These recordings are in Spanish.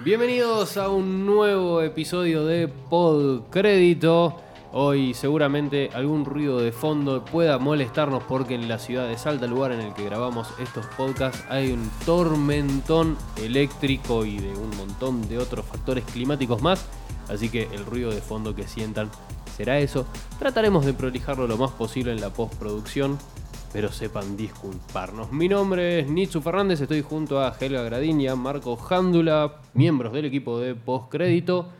Bienvenidos a un nuevo episodio de Podcrédito. Hoy seguramente algún ruido de fondo pueda molestarnos porque en la ciudad de Salta, lugar en el que grabamos estos podcasts, hay un tormentón eléctrico y de un montón de otros factores climáticos más. Así que el ruido de fondo que sientan será eso. Trataremos de prolijarlo lo más posible en la postproducción, pero sepan disculparnos. Mi nombre es Nitsu Fernández, estoy junto a Helga Gradín y a Marco Jándula, miembros del equipo de postcrédito,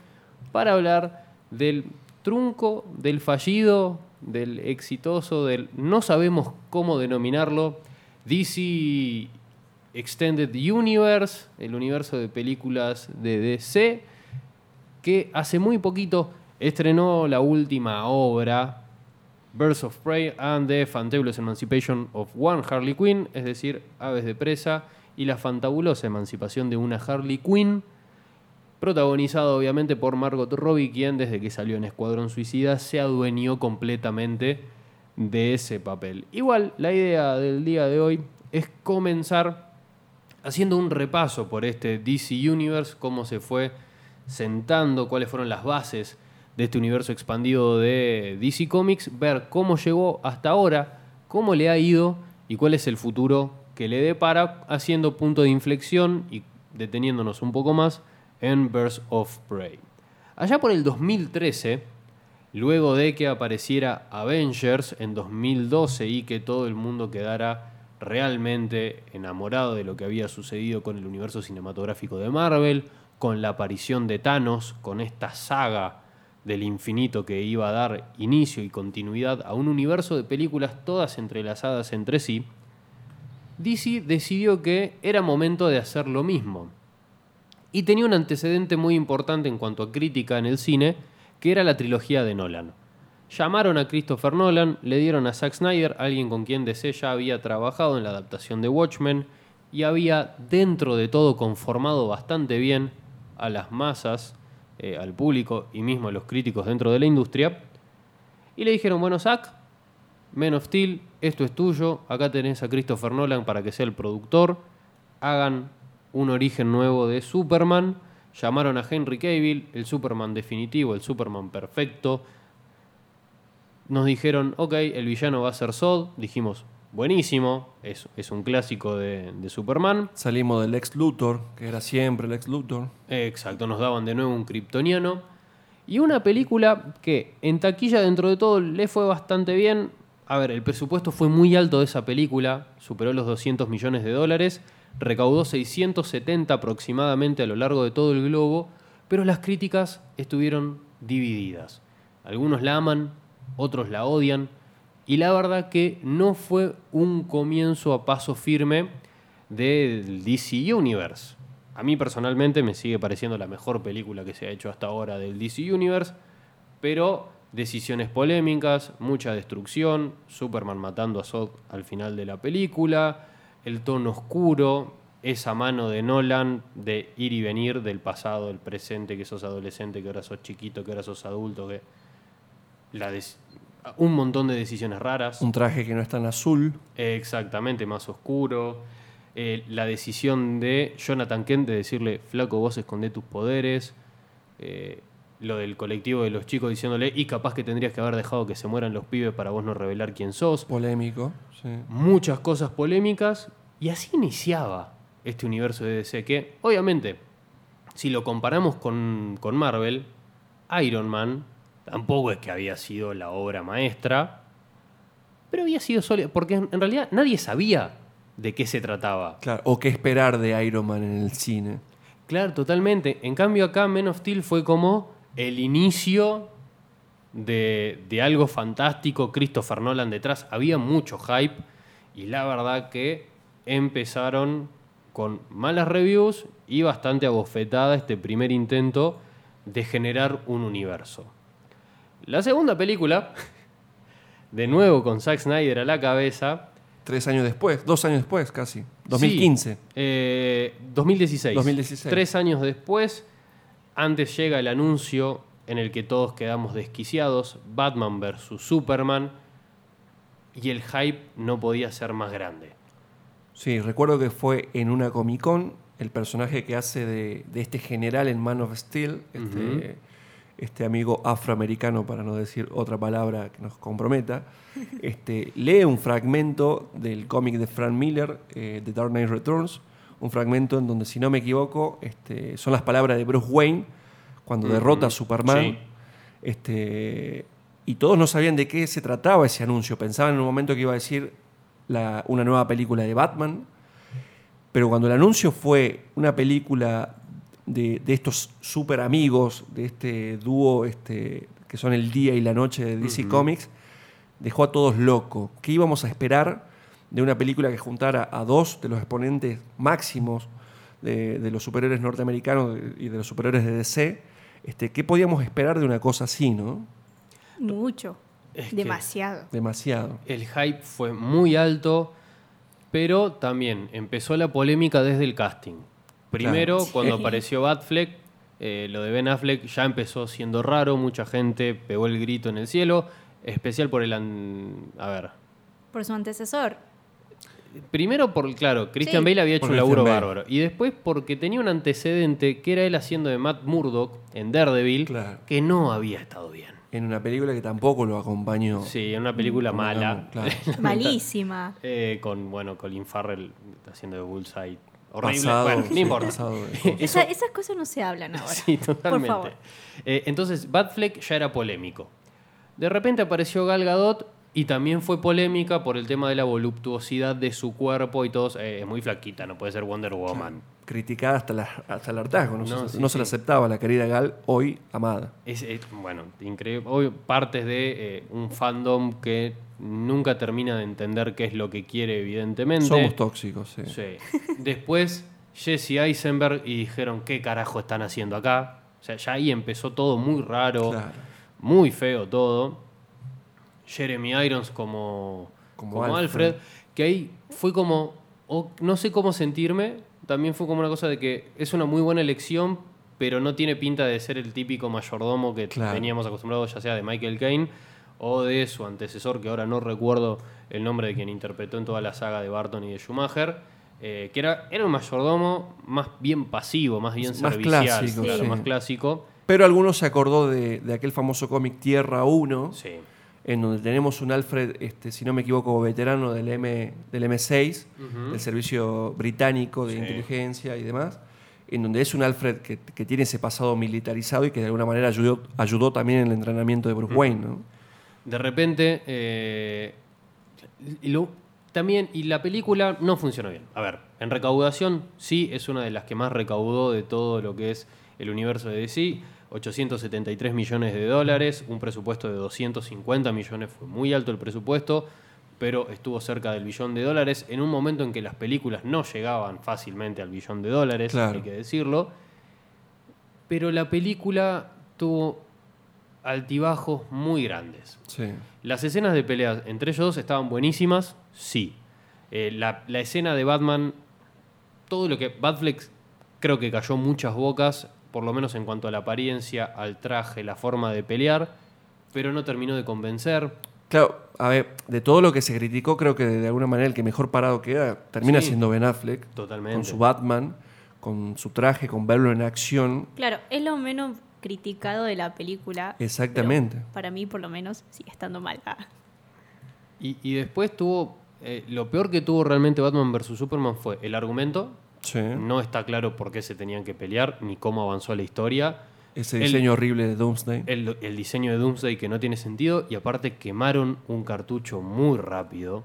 para hablar del trunco, del fallido, del exitoso, del no sabemos cómo denominarlo, DC Extended Universe, el universo de películas de DC, que hace muy poquito estrenó la última obra, Birds of Prey and the Fantabulous Emancipation of One Harley Quinn, es decir, Aves de Presa y la fantabulosa emancipación de una Harley Quinn, protagonizado obviamente por Margot Robbie, quien desde que salió en Escuadrón Suicida se adueñó completamente de ese papel. Igual, la idea del día de hoy es comenzar haciendo un repaso por este DC Universe, cómo se fue sentando, cuáles fueron las bases de este universo expandido de DC Comics, ver cómo llegó hasta ahora, cómo le ha ido y cuál es el futuro que le depara, haciendo punto de inflexión y deteniéndonos un poco más en Birds of Prey. Allá por el 2013, luego de que apareciera Avengers en 2012 y que todo el mundo quedara realmente enamorado de lo que había sucedido con el universo cinematográfico de Marvel, con la aparición de Thanos, con esta saga del infinito que iba a dar inicio y continuidad a un universo de películas todas entrelazadas entre sí, DC decidió que era momento de hacer lo mismo. Y tenía un antecedente muy importante en cuanto a crítica en el cine, que era la trilogía de Nolan. Llamaron a Christopher Nolan, le dieron a Zack Snyder, alguien con quien DC ya había trabajado en la adaptación de Watchmen, y había dentro de todo conformado bastante bien a las masas eh, al público y mismo a los críticos dentro de la industria. Y le dijeron, bueno, Zack, Men of Steel, esto es tuyo, acá tenés a Christopher Nolan para que sea el productor, hagan un origen nuevo de Superman, llamaron a Henry Cavill, el Superman definitivo, el Superman perfecto. Nos dijeron, ok, el villano va a ser Zod, dijimos, buenísimo, es, es un clásico de, de Superman. Salimos del ex Luthor, que era siempre el ex Luthor. Exacto, nos daban de nuevo un kryptoniano. Y una película que en taquilla dentro de todo le fue bastante bien. A ver, el presupuesto fue muy alto de esa película, superó los 200 millones de dólares, recaudó 670 aproximadamente a lo largo de todo el globo, pero las críticas estuvieron divididas. Algunos la aman, otros la odian, y la verdad que no fue un comienzo a paso firme del DC Universe. A mí personalmente me sigue pareciendo la mejor película que se ha hecho hasta ahora del DC Universe, pero decisiones polémicas, mucha destrucción, Superman matando a Zod al final de la película, el tono oscuro, esa mano de Nolan de ir y venir del pasado, del presente, que sos adolescente, que ahora sos chiquito, que ahora sos adulto, que la un montón de decisiones raras. Un traje que no es tan azul. Exactamente, más oscuro. Eh, la decisión de Jonathan Kent de decirle, flaco, vos escondé tus poderes. Eh, lo del colectivo de los chicos diciéndole, y capaz que tendrías que haber dejado que se mueran los pibes para vos no revelar quién sos. Polémico. Sí. Muchas cosas polémicas. Y así iniciaba este universo de DC que, obviamente, si lo comparamos con, con Marvel, Iron Man tampoco es que había sido la obra maestra, pero había sido sólida, porque en realidad nadie sabía de qué se trataba. Claro. O qué esperar de Iron Man en el cine. Claro, totalmente. En cambio acá Men of Steel fue como el inicio de, de algo fantástico, Christopher Nolan detrás, había mucho hype y la verdad que empezaron con malas reviews y bastante abofetada este primer intento de generar un universo. La segunda película, de nuevo con Zack Snyder a la cabeza, Tres años después, dos años después casi. 2015. Sí, eh, 2016. 2016. Tres años después, antes llega el anuncio en el que todos quedamos desquiciados, Batman vs. Superman, y el hype no podía ser más grande. Sí, recuerdo que fue en una Comic Con el personaje que hace de, de este general en Man of Steel, este. Este amigo afroamericano, para no decir otra palabra que nos comprometa, este, lee un fragmento del cómic de Frank Miller, eh, The Dark Knight Returns, un fragmento en donde, si no me equivoco, este, son las palabras de Bruce Wayne cuando derrota a Superman. Sí. Este, y todos no sabían de qué se trataba ese anuncio. Pensaban en un momento que iba a decir la- una nueva película de Batman. Pero cuando el anuncio fue una película de, de estos super amigos, de este dúo este, que son el día y la noche de DC. Comics, dejó a todos locos. ¿Qué íbamos a esperar de una película que juntara a dos de los exponentes máximos de, de los superhéroes norteamericanos y de los superhéroes de DC? Este, ¿Qué podíamos esperar de una cosa así, no? Mucho. Es que- Demasiado. Demasiado. El hype fue muy alto, pero también empezó la polémica desde el casting. Primero, Claro. cuando apareció Batfleck, eh, lo de Ben Affleck ya empezó siendo raro, mucha gente pegó el grito en el cielo, especial por el... an- A ver, Por su antecesor. Primero por, claro, Christian Sí. Bale había hecho Por un laburo Bale. bárbaro. Y después porque tenía un antecedente que era él haciendo de Matt Murdock en Daredevil, Claro. que no había estado bien. En una película que tampoco lo acompañó. Sí, en una película mala. Claro. Malísima. Eh, con, bueno, Colin Farrell haciendo de Bullseye. Horrible. Pasado, bueno, sí, no importa. pasado Esa- esas cosas no se hablan ahora. Sí, totalmente. Por favor. Eh, entonces, Batfleck ya era polémico. De repente apareció Gal Gadot y también fue polémica por el tema de la voluptuosidad de su cuerpo y todo. eh, es muy flaquita, no puede ser Wonder Woman. Criticada hasta, la- hasta el hartazgo. No, No, se, sí, no se la aceptaba la querida Gal, hoy amada. Es, es, bueno, increíble. Hoy partes de eh, un fandom que nunca termina de entender qué es lo que quiere, evidentemente. Somos tóxicos, sí. Sí. Después Jesse Eisenberg y dijeron, ¿qué carajo están haciendo acá? O sea, ya ahí empezó todo muy raro, Claro. muy feo todo. Jeremy Irons como, Como como, Alfred. Alfred. que ahí fue como, no sé cómo sentirme, también fue como una cosa de que es una muy buena elección, pero no tiene pinta de ser el típico mayordomo que Claro. teníamos acostumbrados ya sea de Michael Caine o de su antecesor, que ahora no recuerdo el nombre de quien interpretó en toda la saga de Barton y de Schumacher, eh, que era, era un mayordomo más bien pasivo, más bien Más servicial, clásico, claro, sí. más clásico. Pero algunos se acordó de, de aquel famoso cómic Tierra 1, Sí. En donde tenemos un Alfred, este, si no me equivoco, veterano del, M, del M6, Ujú. del servicio británico de Sí. inteligencia y demás, en donde es un Alfred que, que tiene ese pasado militarizado y que de alguna manera ayudó, ayudó también en el entrenamiento de Bruce Wayne. ¿no? De repente, eh, lo- también, y la película no funcionó bien. A ver, en recaudación, sí, es una de las que más recaudó de todo lo que es el universo de DC. 873 millones de dólares, un presupuesto de 250 millones, fue muy alto el presupuesto, pero estuvo cerca del billón de dólares en un momento en que las películas no llegaban fácilmente al billón de dólares, Claro. hay que decirlo. Pero la película tuvo altibajos muy grandes. Sí. Las escenas de peleas entre ellos dos estaban buenísimas, sí. Eh, la, la escena de Batman, todo lo que. Batfleck creo que cayó muchas bocas, por lo menos en cuanto a la apariencia, al traje, la forma de pelear, pero no terminó de convencer. Claro, a ver, de todo lo que se criticó, creo que de alguna manera el que mejor parado queda termina Sí. siendo Ben Affleck, Totalmente. con su Batman, con su traje, con verlo en acción. Claro, es lo menos criticado de la película. Exactamente. pero Para mí, por lo menos, sigue estando mal. Ah. Y, y después tuvo. eh, lo peor que tuvo realmente Batman vs. Superman fue el argumento. Sí. No está claro por qué se tenían que pelear ni cómo avanzó la historia. Ese El- diseño horrible de Doomsday. el, el diseño de Doomsday que no tiene sentido y aparte quemaron un cartucho muy rápido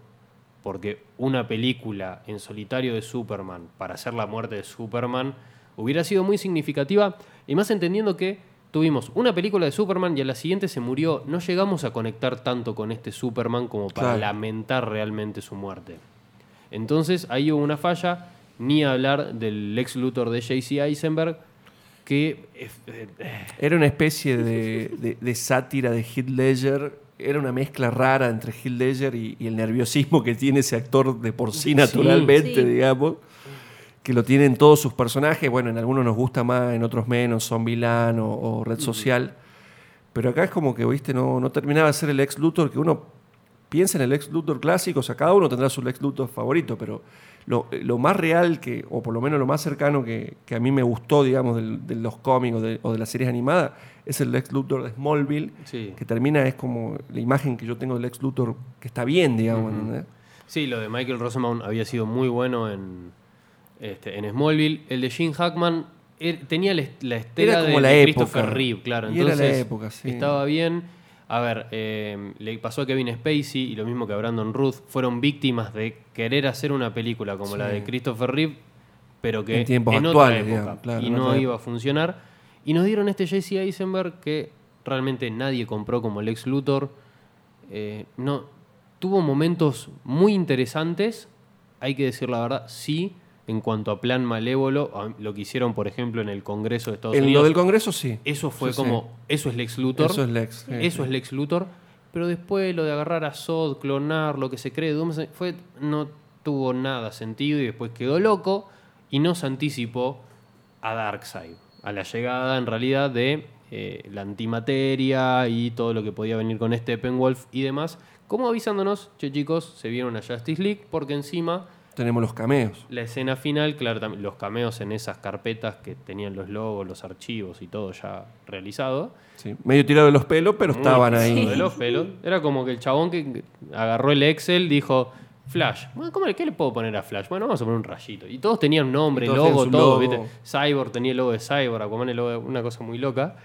porque una película en solitario de Superman para hacer la muerte de Superman hubiera sido muy significativa y más entendiendo que tuvimos una película de Superman y a la siguiente se murió, no llegamos a conectar tanto con este Superman como para Claro. lamentar realmente su muerte. Entonces ahí hubo una falla, ni hablar del ex Luthor de J.C. Eisenberg que eh, Era una especie de, de- de sátira de Heath Ledger. Era una mezcla rara entre Heath Ledger y, y el nerviosismo que tiene ese actor de por sí naturalmente, Sí. digamos. Que lo tienen todos sus personajes. Bueno, en algunos nos gusta más, en otros menos. Son Vilán o, o Red Social. Pero acá es como que, viste, no, no terminaba de ser el ex Luthor que uno piensa en el Lex Luthor clásico, o sea, cada uno tendrá su Lex Luthor favorito, pero lo, lo más real, que, o por lo menos lo más cercano que, que a mí me gustó, digamos, del- de, los cómics o de, o de las series animadas, es el Lex Luthor de Smallville, Sí. que termina, es como la imagen que yo tengo del Lex Luthor, que está bien, digamos, ¿entendés? Sí, lo de Michael Rosenbaum había sido muy bueno en, este, en Smallville. El de Gene Hackman er- tenía la, est- la estela Era como de la Christopher época. Reeve, claro. Y era la Entonces, época, sí. estaba bien. A ver, eh, le pasó a Kevin Spacey y lo mismo que a Brandon Ruth. Fueron víctimas de querer hacer una película como la de Christopher Reeve, pero que En tiempos otra actuales, época, digamos, claro, y no otra iba a funcionar. Y nos dieron este Jesse Eisenberg que realmente nadie compró como Lex Luthor. Eh, no, tuvo momentos muy interesantes, hay que decir la verdad, sí, en cuanto a plan malévolo, lo que hicieron, por ejemplo, en el Congreso de Estados En lo Unidos. del Congreso sí. Eso fue Sí, sí. como, eso es Lex Luthor. Eso es Lex. sí, Eso es Lex Luthor. Pero después lo de agarrar a Sod, clonar, lo que se cree, fue, no tuvo nada sentido y después quedó loco y no se anticipó a Darkseid, a la llegada en realidad de eh, la antimateria y todo lo que podía venir con Steppenwolf y demás, como avisándonos, che chicos, se vieron a Justice League porque encima Tenemos los cameos. la escena final, claro, también los cameos en esas carpetas que tenían los logos, los archivos y todo ya realizado. Sí, medio tirado de los pelos, pero Muy estaban ahí. De los pelos. Era como que el chabón que agarró el Excel dijo, Flash. Bueno, ¿cómo, ¿Qué le puedo poner a Flash? Bueno, vamos a poner un rayito. Y todos tenían nombre, todos logo, todo. logo. ¿viste? Cyborg tenía el logo de Cyborg, Aquaman el logo de una cosa muy loca.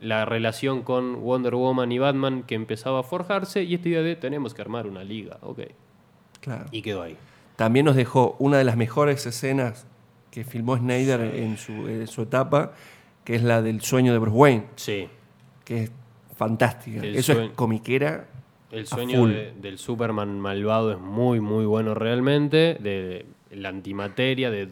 La relación con Wonder Woman y Batman que empezaba a forjarse y esta idea de tenemos que armar una liga. Ok. Claro. Y quedó ahí. También nos dejó una de las mejores escenas que filmó Snyder en su, en su etapa, que es la del sueño de Bruce Wayne, Sí. que es fantástica. El Eso es comiquera. El sueño de- del Superman malvado es muy, muy bueno realmente. De, de la antimateria, de,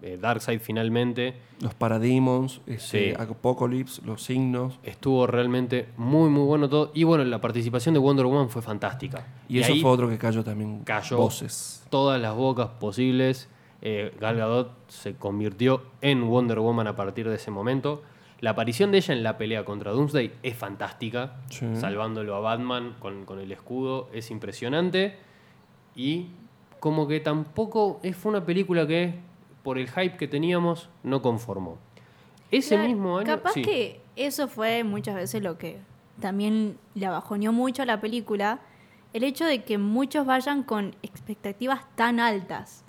de Darkseid finalmente. Los Parademons, este, Sí. Apocalypse, los signos. Estuvo realmente muy, muy bueno todo. Y bueno, la participación de Wonder Woman fue fantástica. Y, eso fue otro que cayó también. cayó Voces. todas las bocas posibles. Eh, Gal Gadot se convirtió en Wonder Woman a partir de ese momento. La aparición de ella en la pelea contra Doomsday es fantástica. Sí. Salvándolo a Batman con, con el escudo es impresionante. Y como que tampoco es, fue una película que, por el hype que teníamos, no conformó. Ese Claro, mismo año. Capaz sí. que eso fue muchas veces lo que también le bajoneó mucho a la película. El hecho de que muchos vayan con expectativas tan altas.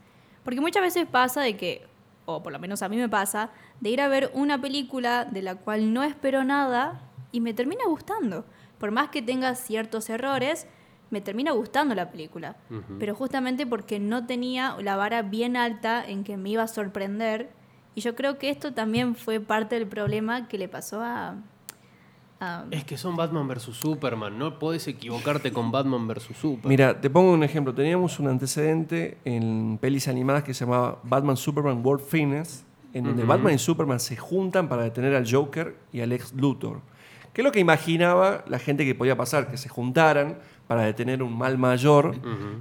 Porque muchas veces pasa de que, o por lo menos a mí me pasa, de ir a ver una película de la cual no espero nada y me termina gustando. Por más que tenga ciertos errores, me termina gustando la película. Pero justamente porque no tenía la vara bien alta en que me iba a sorprender. Y yo creo que esto también fue parte del problema que le pasó a... a- Es que son Batman vs Superman, no podés equivocarte con Batman vs Superman. Mira, te pongo un ejemplo. Teníamos un antecedente en pelis animadas que se llamaba Batman Superman World Finest, en donde. Batman y Superman se juntan para detener al Joker y al ex Luthor. ¿Qué es lo que imaginaba la gente que podía pasar? Que se juntaran para detener un mal mayor,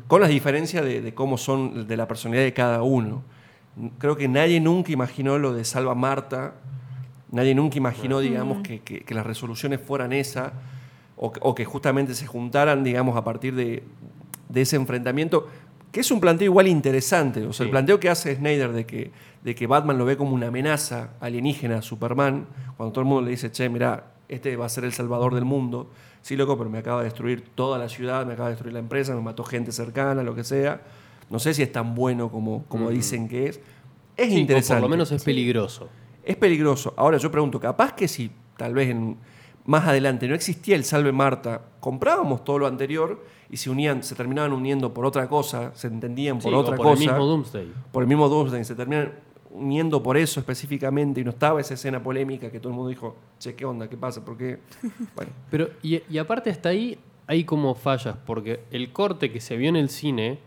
con las diferencias de, de cómo son, de la personalidad de cada uno. Creo que nadie nunca imaginó lo de Salva Marta, nadie nunca imaginó, digamos, que, que- que las resoluciones fueran esas, o, que- o que justamente se juntaran, digamos, a partir de, de ese enfrentamiento, que es un planteo igual interesante. O sea, el Sí. planteo que hace Snyder de que, de que Batman lo ve como una amenaza alienígena a Superman, cuando todo el mundo le dice, che, mira, este va a ser el salvador del mundo. Sí, loco, pero me acaba de destruir toda la ciudad, me acaba de destruir la empresa, me mató gente cercana, lo que sea. No sé si es tan bueno como, como dicen que es. Es Sí, o interesante. por lo menos es peligroso. Es peligroso. Ahora yo pregunto, capaz que si tal vez en- más adelante no existía el Salve Marta, comprábamos todo lo anterior y se unían, se terminaban uniendo por otra cosa, se entendían por Sí, o otra por cosa, el mismo Doomsday. por el mismo Doomsday, se terminan uniendo por eso específicamente y no estaba esa escena polémica que todo el mundo dijo, che, ¿qué onda? ¿Qué pasa? ¿Por qué? Bueno, Pero, y, y aparte hasta ahí hay como fallas, porque el corte que se vio en el cine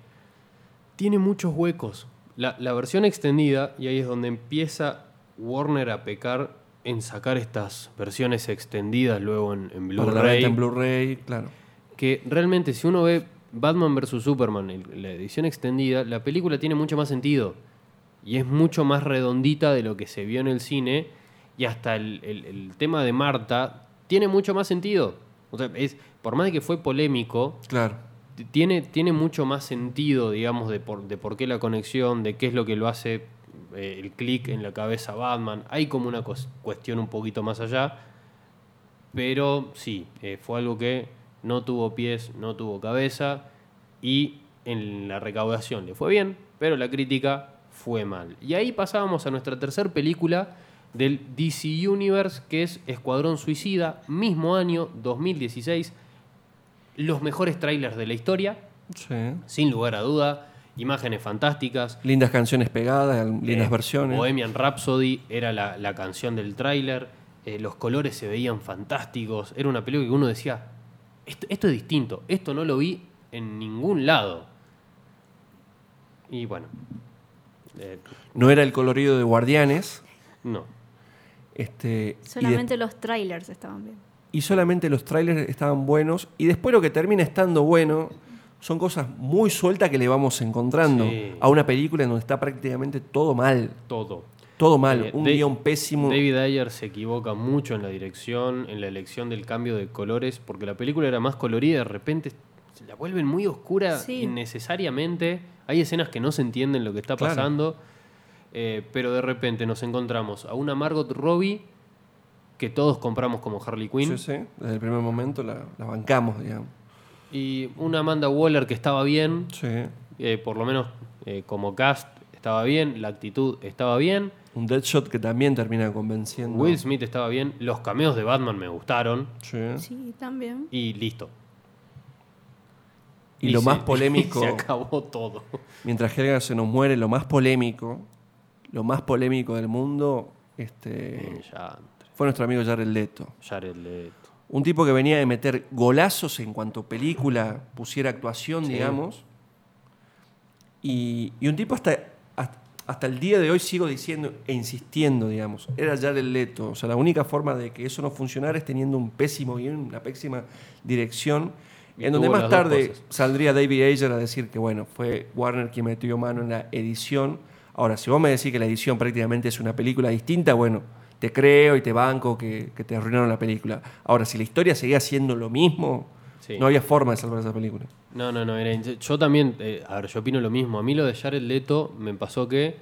tiene muchos huecos. La, la versión extendida, y ahí es donde empieza Warner a pecar en sacar estas versiones extendidas luego en, en Blu-ray, en Blu-ray, claro. que realmente si uno ve Batman vs. Superman, el- la edición extendida, la película tiene mucho más sentido. Y es mucho más redondita de lo que se vio en el cine. Y hasta el, el- el tema de Marta tiene mucho más sentido. O sea, es, por más de que fue polémico, Claro. tiene, tiene mucho más sentido, digamos, de por, de por qué la conexión, de qué es lo que lo hace eh, el clic en la cabeza Batman. Hay como una cuestión un poquito más allá, pero sí, eh, fue algo que no tuvo pies, no tuvo cabeza y en la recaudación le fue bien, pero la crítica fue mal. Y ahí pasábamos a nuestra tercera película del DC Universe, que es Escuadrón Suicida, mismo año, 2016. Los mejores trailers de la historia, Sí. sin lugar a duda. Imágenes fantásticas. Lindas canciones pegadas, lindas Eh, versiones. Bohemian Rhapsody era la, la canción del tráiler. eh, los colores se veían fantásticos. Era una película que uno decía, esto, esto es distinto. Esto no lo vi en ningún lado. Y bueno. Eh, No era el colorido de Guardianes. no. Este, de- Solamente los trailers estaban bien. y solamente los trailers estaban buenos. Y después lo que termina estando bueno son cosas muy sueltas que le vamos encontrando Sí. a una película en donde está prácticamente todo mal. Todo. Todo mal. Eh, un guion pésimo. David Ayer se equivoca mucho en la dirección, en la elección del cambio de colores, porque la película era más colorida y de repente la vuelven muy oscura Sí. innecesariamente. Hay escenas que no se entienden lo que está Claro. pasando, eh, pero de repente nos encontramos a una Margot Robbie que todos compramos como Harley Quinn Sí, sí. Desde el primer momento la, la bancamos, digamos. y una Amanda Waller que estaba bien, Sí. eh, por lo menos eh, como cast estaba bien, la actitud estaba bien. Un Deadshot que también termina convenciendo. Will Smith estaba bien, los cameos de Batman me gustaron Sí. Sí, también. y listo. Y, lo se- más polémico, se acabó todo. mientras Helga se nos muere, lo más polémico, lo más polémico del mundo, este, Ya, fue nuestro amigo Jared Leto. Jared Leto. Un tipo que venía de meter golazos en cuanto película pusiera actuación, Sí. digamos. Y, y un tipo hasta, hasta, hasta el día de hoy sigo diciendo e insistiendo, digamos, era Jared Leto. O sea, la única forma de que eso no funcionara es teniendo un pésimo guion, una pésima dirección. Y En donde más tarde saldría David Ayer a decir que, bueno, fue Warner quien metió mano en la edición. Ahora, si vos me decís que la edición prácticamente es una película distinta, bueno, te creo y te banco que, que te arruinaron la película. Ahora, si la historia seguía siendo lo mismo, Sí. no había forma de salvar esa película. No, no, no. Era, yo también, eh, a ver, yo opino lo mismo. A mí lo de Jared Leto me pasó que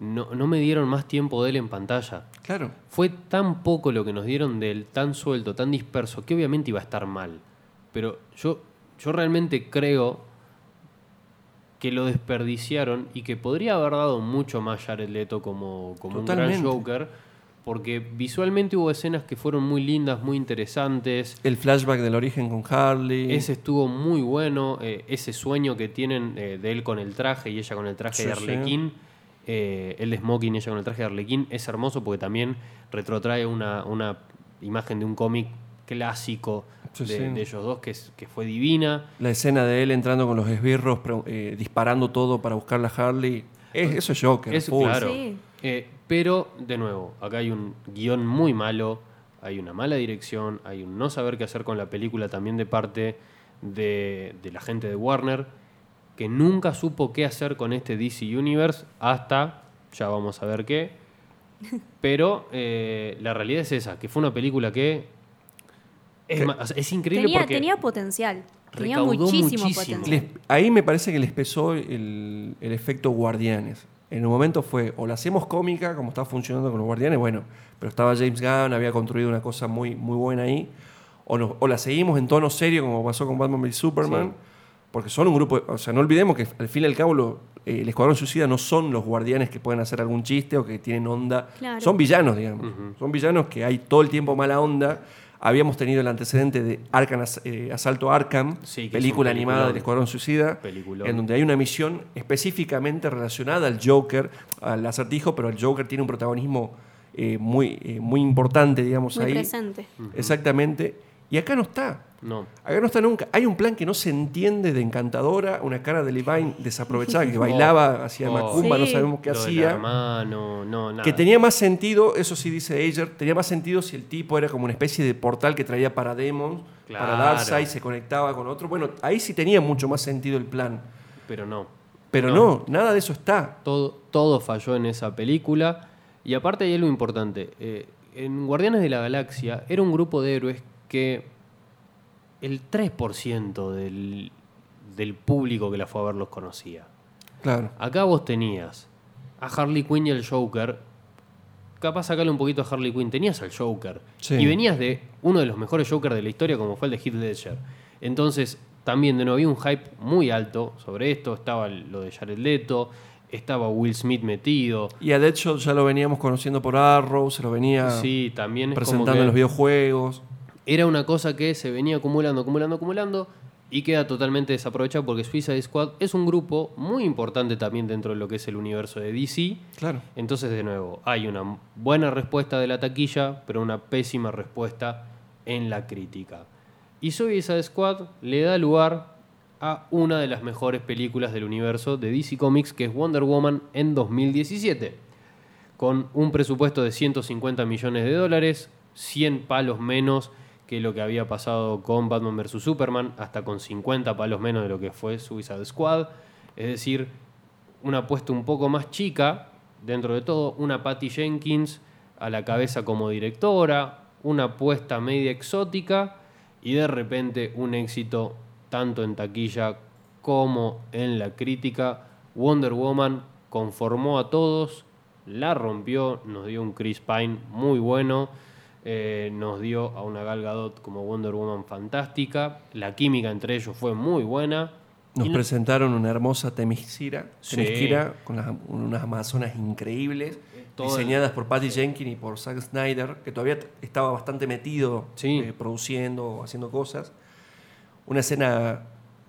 no, no me dieron más tiempo de él en pantalla. Claro. Fue tan poco lo que nos dieron de él, tan suelto, tan disperso, que obviamente iba a estar mal. Pero yo, yo realmente creo que lo desperdiciaron y que podría haber dado mucho más Jared Leto como, como un gran. Joker, porque visualmente hubo escenas que fueron muy lindas, muy interesantes. El flashback del origen con Harley. Ese estuvo muy bueno, eh, ese sueño que tienen eh, de él con el traje y ella con el traje Sí, de sí. Arlequín, eh, él de smoking y ella con el traje de Arlequín, es hermoso porque también retrotrae una, una imagen de un cómic clásico Sí, de, sí. de ellos dos que, es- que fue divina. La escena de él entrando con los esbirros, eh, disparando todo para buscar la Harley. Es, eso es Joker. Es full. claro. Sí. Eh, pero, de nuevo, acá hay un guion muy malo, hay una mala dirección, hay un no saber qué hacer con la película también de parte de, de la gente de Warner, que nunca supo qué hacer con este DC Universe hasta, ya vamos a ver qué. Pero eh, la realidad es esa, que fue una película que es, Que- ma- o sea, es increíble Tenía, porque tenía potencial. Tenía muchísimo, muchísimo. potencial. Les- ahí me parece que les pesó el, el efecto Guardianes. En un momento fue, o la hacemos cómica, como está funcionando con los Guardianes, bueno, pero estaba James Gunn, había construido una cosa muy, muy buena ahí, o, no- o la seguimos en tono serio, como pasó con Batman y Superman, Sí. porque son un grupo, o sea, no olvidemos que al fin y al cabo lo- eh, el Escuadrón Suicida no son los Guardianes que pueden hacer algún chiste o que tienen onda, Claro. son villanos, digamos, Ujú. son villanos que hay todo el tiempo mala onda. Habíamos tenido el antecedente de Arkham, eh, Asalto a Arkham, Sí, película animada del Escuadrón Suicida, Peliculón. en donde hay una misión específicamente relacionada al Joker, al acertijo, pero el Joker tiene un protagonismo eh, muy, eh, muy importante, digamos, Muy ahí. presente. Exactamente. Y acá no está. No. Acá no está nunca. Hay un plan que no se entiende de encantadora, una cara de Levine desaprovechada que bailaba, hacía Oh. macumba, no sabemos qué Lo hacía. hermano, no, nada. Que tenía más sentido, eso sí dice Ayer, tenía más sentido si el tipo era como una especie de portal que traía para Demon, para Claro. Darkseid, se conectaba con otro. Bueno, ahí sí tenía mucho más sentido el plan. Pero no. Pero No. no, nada de eso está. Todo, todo falló en esa película. Y aparte hay algo importante. eh, en Guardianes de la Galaxia era un grupo de héroes que el 3% del del público que la fue a ver los conocía. Claro. Acá vos tenías a Harley Quinn y el Joker. Capaz sacarle un poquito a Harley Quinn. Tenías al Joker. Sí. Y venías de uno de los mejores Jokers de la historia, como fue el de Heath Ledger. Entonces, también de nuevo había un hype muy alto sobre esto. Estaba lo de Jared Leto. Estaba Will Smith metido. Y a Deadshot ya lo veníamos conociendo por Arrow, se lo venía Sí, también como presentando que en los videojuegos. Era una cosa que se venía acumulando, acumulando, acumulando y queda totalmente desaprovechado porque Suicide Squad es un grupo muy importante también dentro de lo que es el universo de DC. Claro. Entonces, de nuevo, hay una buena respuesta de la taquilla, pero una pésima respuesta en la crítica. Y Suicide Squad le da lugar a una de las mejores películas del universo de DC Comics, que es Wonder Woman en 2017. Con un presupuesto de 150 millones de dólares, 100 palos menos que lo que había pasado con Batman vs. Superman, hasta con 50 palos menos de lo que fue Suicide Squad. Es decir, una apuesta un poco más chica, dentro de todo, una Patty Jenkins a la cabeza como directora, una apuesta media exótica y de repente un éxito tanto en taquilla como en la crítica. Wonder Woman conformó a todos, la rompió, nos dio un Chris Pine muy bueno, eh, nos dio a una Gal Gadot como Wonder Woman fantástica, la química entre ellos fue muy buena. Nos Y presentaron una hermosa Temisquira, Sí. Con las- unas amazonas increíbles, Todo diseñadas por Patty Jenkins y por Zack Snyder, que todavía estaba bastante metido Sí. eh, produciendo, haciendo cosas. Una escena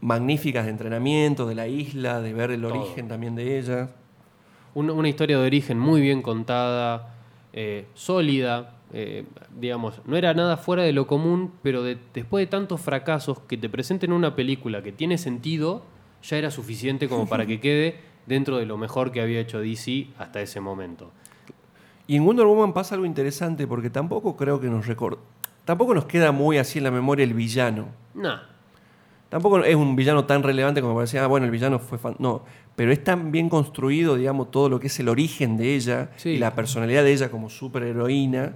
magnífica de entrenamiento de la isla, de ver el Todo. origen también de ella. Una, una historia de origen muy bien contada, eh, sólida, eh, digamos, no era nada fuera de lo común, pero de- después de tantos fracasos que te presenten una película que tiene sentido, ya era suficiente como para que quede dentro de lo mejor que había hecho DC hasta ese momento. Y en Wonder Woman pasa algo interesante porque tampoco creo que nos record... Tampoco nos queda muy así en la memoria el villano. Nah, Tampoco es un villano tan relevante como parecía, ah, bueno, el villano fue fan. No, pero es tan bien construido, digamos, todo lo que es el origen de ella Sí. y la personalidad de ella como superheroína.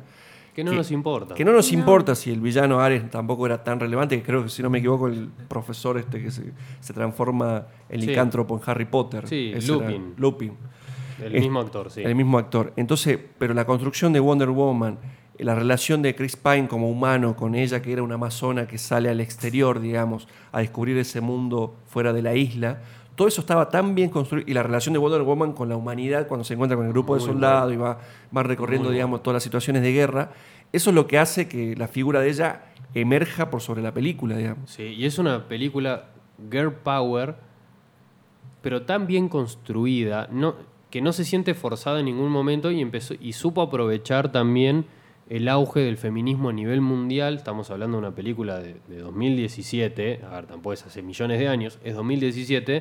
Que no Que- nos importa. Que no nos No. importa si el villano Ares tampoco era tan relevante, que creo que si no me equivoco, el profesor este que se, se transforma en Sí. licántropo en Harry Potter. Sí, Lupin. Lupin. El es- mismo actor, sí. El mismo actor. Entonces, pero la construcción de Wonder Woman, la relación de Chris Pine como humano con ella, que era una amazona que sale al exterior, digamos, a descubrir ese mundo fuera de la isla, todo eso estaba tan bien construido. Y la relación de Wonder Woman con la humanidad cuando se encuentra con el grupo de soldados y va, va recorriendo, Muy digamos, todas las situaciones de guerra, eso es lo que hace que la figura de ella emerja por sobre la película, digamos. Sí, y es una película girl power, pero tan bien construida, no, que no se siente forzada en ningún momento y empezó y supo aprovechar también el auge del feminismo a nivel mundial. Estamos hablando de una película de, de 2017, a ver, tampoco es hace millones de años, es 2017,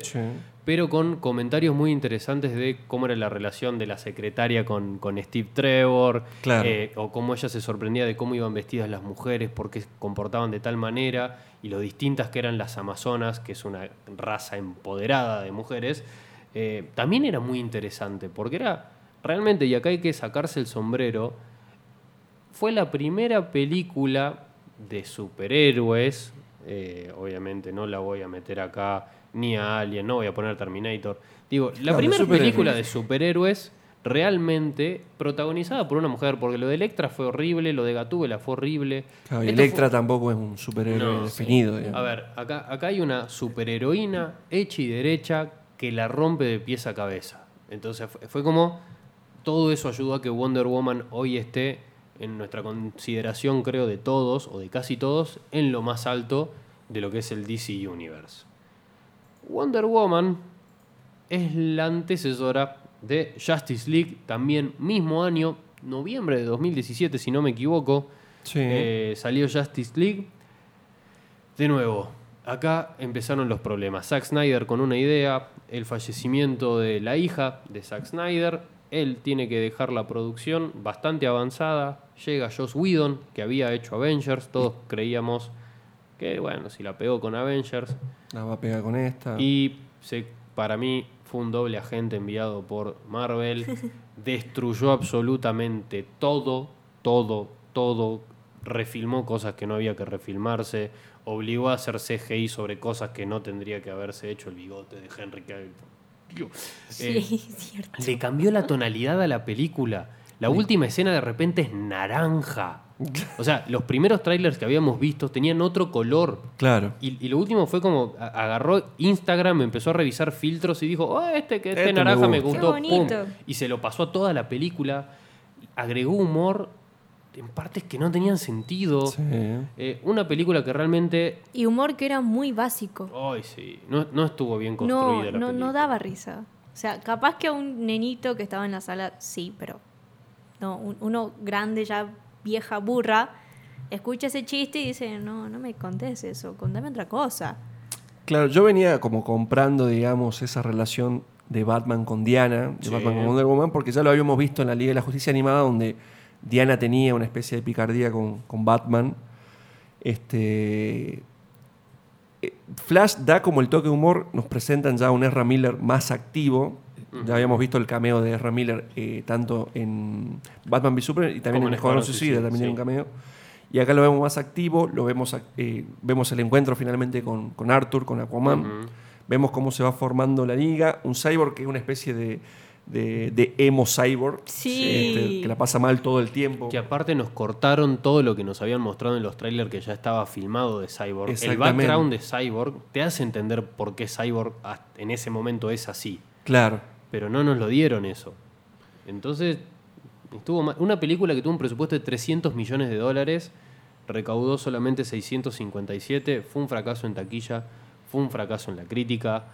pero con comentarios muy interesantes de cómo era la relación de la secretaria con, con Steve Trevor, Claro. eh, o cómo ella se sorprendía de cómo iban vestidas las mujeres, por qué se comportaban de tal manera, y lo distintas que eran las amazonas, que es una raza empoderada de mujeres, eh, también era muy interesante, porque era realmente, y acá hay que sacarse el sombrero, fue la primera película de superhéroes, eh, obviamente no la voy a meter acá ni a Alien, no voy a poner Terminator. Digo, la primera película de superhéroes realmente protagonizada por una mujer, porque lo de Electra fue horrible, lo de Gatúbela fue horrible. Claro, y Electra tampoco es un superhéroe No, definido. A ver, acá, acá hay una superheroína hecha y derecha que la rompe de pies a cabeza. Entonces fue, fue como todo eso ayudó a que Wonder Woman hoy esté en nuestra consideración, creo, de todos o de casi todos, en lo más alto de lo que es el DC Universe. Wonder Woman es la antecesora de Justice League, también mismo año, noviembre de 2017, si no me equivoco. Sí. Eh, salió Justice League. De nuevo, acá empezaron los problemas. Zack Snyder con una idea, el fallecimiento de la hija de Zack Snyder. Él tiene que dejar la producción bastante avanzada. Llega Joss Whedon, que había hecho Avengers. Todos creíamos que, bueno, si la pegó con Avengers. La va a pegar con esta. Y se, para mí fue un doble agente enviado por Marvel. Destruyó absolutamente todo, todo, todo. Refilmó cosas que no había que refilmarse. obligó a hacer CGI sobre cosas que no tendría que haberse hecho el bigote de Henry Cavill. Dios. Eh, Sí, cierto. le cambió la tonalidad a la película. La última escena de repente es naranja. O sea, los primeros trailers que habíamos visto tenían otro color. Claro. Y, y lo último fue como a- agarró Instagram, empezó a revisar filtros y dijo, oh, este que este, Este me naranja me gusta". gustó. Qué pum. bonito. Y se lo pasó a toda la película. Agregó humor en partes que no tenían sentido. Sí. Eh, una película que realmente. Y humor que era muy básico. Ay, sí. No, no estuvo bien No, construida la no, no daba risa. O sea, capaz que a un nenito que estaba en la sala, sí, pero no, un- uno grande, ya vieja burra, escucha ese chiste y dice, no, no me contés eso, contame otra cosa. Claro, yo venía como comprando, digamos, esa relación de Batman con Diana, de Sí. Batman con Wonder Woman, porque ya lo habíamos visto en la Liga de la Justicia Animada, donde Diana tenía una especie de picardía con, con Batman. Este. eh, Flash da como el toque de humor, nos presentan ya a un Ezra Miller más activo. Ya habíamos visto el cameo de Ezra Miller eh, tanto en Batman v Superman y también Como en Escuadrón Suicida, Suicida, también tiene un sí. cameo. Y acá lo vemos más activo, lo vemos, eh, vemos el encuentro finalmente con, con Arthur, con Aquaman. Vemos cómo se va formando la liga. Un cyborg que es una especie de, de, de emo cyborg. Sí. este, que la pasa mal todo el tiempo. Que aparte nos cortaron todo lo que nos habían mostrado en los trailers que ya estaba filmado de Cyborg. El background de Cyborg te hace entender por qué Cyborg en ese momento es así. Claro. Pero no nos lo dieron eso. Entonces, estuvo mal. Una película que tuvo un presupuesto de 300 millones de dólares, recaudó solamente 657, fue un fracaso en taquilla, fue un fracaso en la crítica.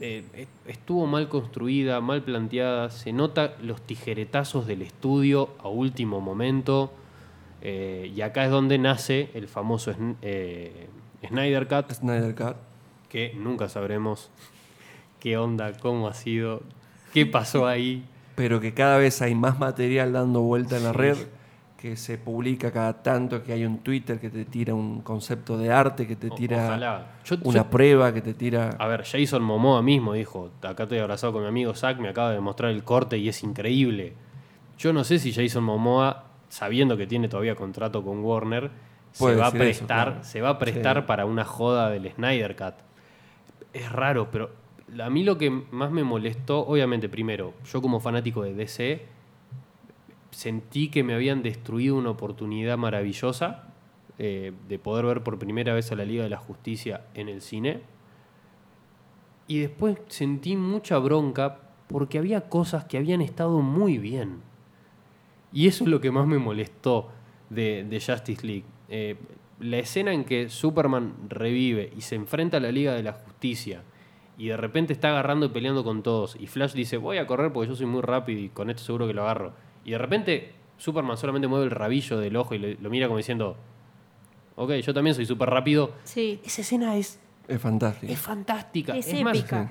Eh, est- estuvo mal construida, mal planteada, se nota los tijeretazos del estudio a último momento. eh, y acá es donde nace el famoso eh, Snyder Cut, Snyder Cut. que nunca sabremos qué onda, cómo ha sido, qué pasó ahí. Pero que cada vez hay más material dando vuelta en la red. Que se publica cada tanto. Que hay un Twitter que te tira un concepto de arte. Que te tira. Yo- una yo- prueba. Que te tira. A ver, Jason Momoa mismo dijo, acá estoy abrazado con mi amigo Zack, me acaba de mostrar el corte y es increíble. Yo no sé si Jason Momoa, sabiendo que tiene todavía contrato con Warner, se va a eso, prestar, claro. se va a prestar Sí. para una joda del Snyder Cut. Es raro, pero a mí lo que más me molestó, obviamente, primero, yo como fanático de DC, sentí que me habían destruido una oportunidad maravillosa eh, de poder ver por primera vez a la Liga de la Justicia en el cine. Y después sentí mucha bronca porque había cosas que habían estado muy bien. Y eso es lo que más me molestó de, Justice League. Eh, la escena en que Superman revive y se enfrenta a la Liga de la Justicia y de repente está agarrando y peleando con todos y Flash dice voy a correr porque yo soy muy rápido y con esto seguro que lo agarro. Y de repente Superman solamente mueve el rabillo del ojo y le- lo mira como diciendo ok, yo también soy súper rápido. Sí. Esa escena es, Es fantástico. es fantástica. Es más, épica.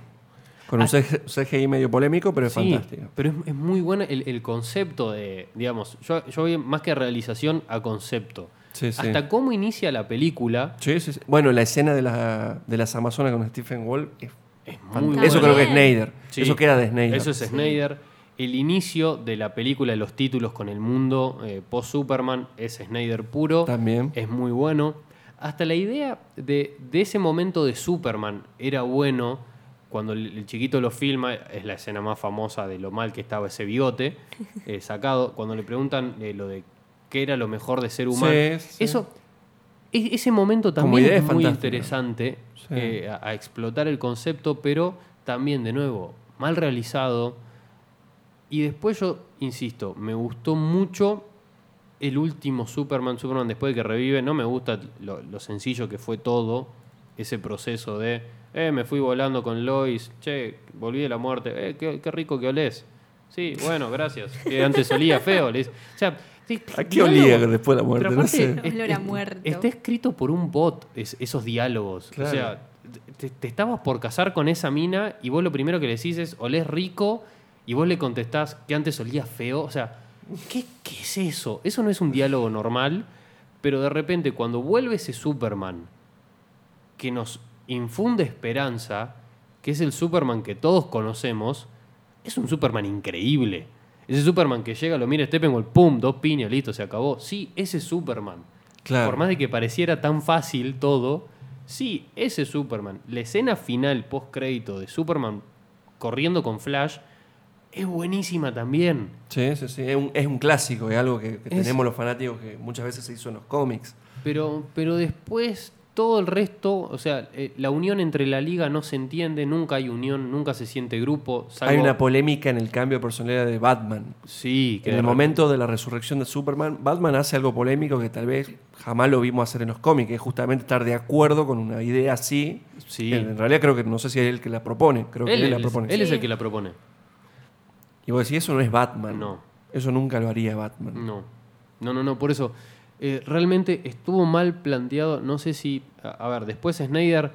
Con un CG CGI medio polémico, pero es Sí, fantástico. Pero es, es muy buena el, el concepto de, digamos, yo, yo voy más que a realización a concepto. Sí, sí. Hasta cómo inicia la película Sí, sí, sí. Bueno, la escena de, la, de las Amazonas con Stephen Wolf es es muy buena. Eso creo que es. Snyder. Sí. Eso queda de Snyder. Eso es Snyder. El inicio de la película, los títulos con el mundo eh, post-Superman es Snyder puro. También. Es muy bueno. Hasta la idea de, de ese momento de Superman era bueno. Cuando el, el chiquito lo filma, es la escena más famosa de lo mal que estaba ese bigote eh, sacado. Cuando le preguntan eh, lo de qué era lo mejor de ser humano. Sí, sí. Eso, e- ese momento también idea es es muy fantástica. interesante Sí. eh, a, a explotar el concepto, pero también, de nuevo, mal realizado. Y después yo, insisto, me gustó mucho el último Superman, Superman después de que revive. No me gusta lo, lo sencillo que fue todo, ese proceso de, eh, me fui volando con Lois, che, volví de la muerte, eh, qué, qué rico que olés. Sí, bueno, gracias. Que antes olía feo. le dice. O sea, sí, ¿A qué diálogo- olía después de la muerte? pero No sé. es- es- muerto. Está escrito por un bot es- esos diálogos. Claro. O sea, te, te estabas por casar con esa mina y vos lo primero que le decís es olés rico y vos le contestás que antes olía feo. O sea, ¿qué, qué es eso? Eso no es un diálogo normal, pero de repente cuando vuelve ese Superman que nos infunde esperanza, que es el Superman que todos conocemos, es un Superman increíble. Ese Superman que llega, lo mira Steppenwolf, pum, dos piñas, listo, se acabó. Sí, ese Superman. Claro. Por más de que pareciera tan fácil todo, sí, ese Superman, la escena final post crédito de Superman corriendo con Flash es buenísima también. Sí, sí, sí. Es un, es un clásico, es algo que, que Es- tenemos los fanáticos que muchas veces se hizo en los cómics. Pero, pero después todo el resto, o sea, eh, la unión entre la liga no se entiende, nunca hay unión, nunca se siente grupo. salvo- Hay una polémica en el cambio de personalidad de Batman. Sí, que En el momento de la resurrección de Superman, Batman hace algo polémico que tal vez jamás lo vimos hacer en los cómics, que es justamente estar de acuerdo con una idea así. Sí. En realidad creo que no sé si es él que la propone, creo que Él, él, la es- propone. él es el que la propone. Y vos decís, eso no es Batman. No. Eso nunca lo haría Batman. No, no, no, no, por eso eh, realmente estuvo mal planteado, no sé si, a, a ver, después Snyder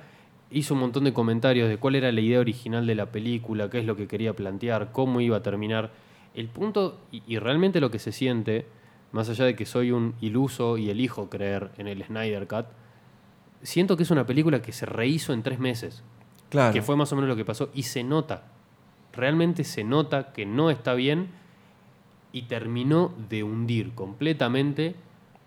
hizo un montón de comentarios de cuál era la idea original de la película, qué es lo que quería plantear, cómo iba a terminar. El punto, y, y realmente lo que se siente, más allá de que soy un iluso y elijo creer en el Snyder Cut, siento que es una película que se rehizo en tres meses Claro. que fue más o menos lo que pasó, y se nota, realmente se nota que no está bien y terminó de hundir completamente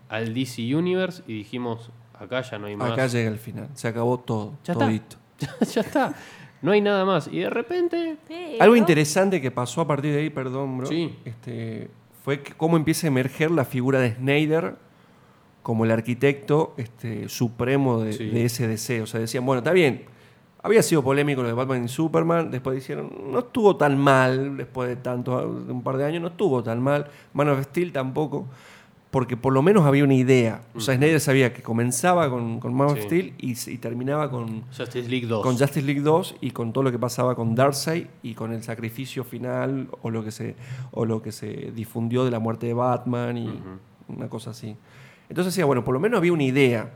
al DC Universe y dijimos, acá ya no hay más. Acá llega el final. Se acabó todo. Ya está. todito. ya está, no hay nada más. Y de repente, Pero- Algo interesante que pasó a partir de ahí, perdón, bro, Sí. este, fue que cómo empieza a emerger la figura de Snyder como el arquitecto este, supremo de, Sí. de ese deseo. O sea, decían, bueno, está bien, había sido polémico lo de Batman y Superman, después dijeron, no estuvo tan mal, después de tanto, de un par de años, no estuvo tan mal, Man of Steel tampoco, porque por lo menos había una idea. O sea, Snyder sabía que comenzaba con, con Man of Sí. Steel y, y terminaba con, Justice League 2. con Justice League 2 y con todo lo que pasaba con Darkseid y con el sacrificio final o lo que se o lo que se difundió de la muerte de Batman y una cosa así. Entonces decía, bueno, por lo menos había una idea.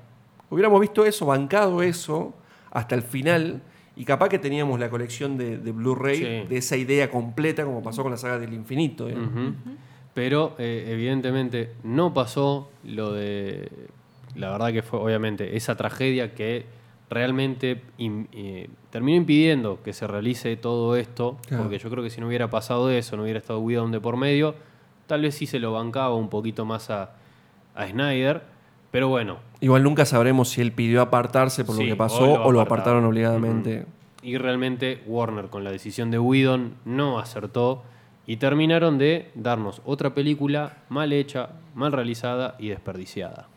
Hubiéramos visto eso, bancado eso hasta el final y capaz que teníamos la colección de, de Blu-ray Sí. de esa idea completa como pasó con la saga del infinito. ¿eh? Pero eh, evidentemente no pasó lo de... La verdad que fue obviamente esa tragedia que realmente eh, terminó impidiendo que se realice todo esto, Claro. porque yo creo que si no hubiera pasado eso, no hubiera estado Whedon de por medio, tal vez sí se lo bancaba un poquito más a, a Snyder, pero bueno, Igual nunca sabremos si él pidió apartarse por Sí, lo que o pasó lo o lo, apartaron. obligadamente. Y realmente Warner con la decisión de Whedon no acertó y terminaron de darnos otra película mal hecha, mal realizada y desperdiciada.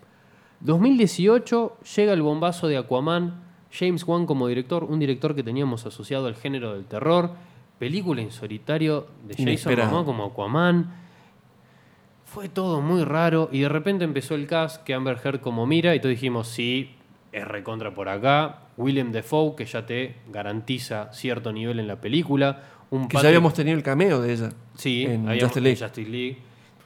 2018 llega el bombazo de Aquaman, James Wan como director, un director que teníamos asociado al género del terror, película en solitario de Jason. Momoa como Aquaman. Fue todo muy raro y de repente empezó el cast que Amber Heard como mira y todos dijimos, sí, es recontra por acá. William Defoe, que ya te garantiza cierto nivel en la película. Un Que ya habíamos tenido el cameo de ella. Sí, en Justice League. en Justice League.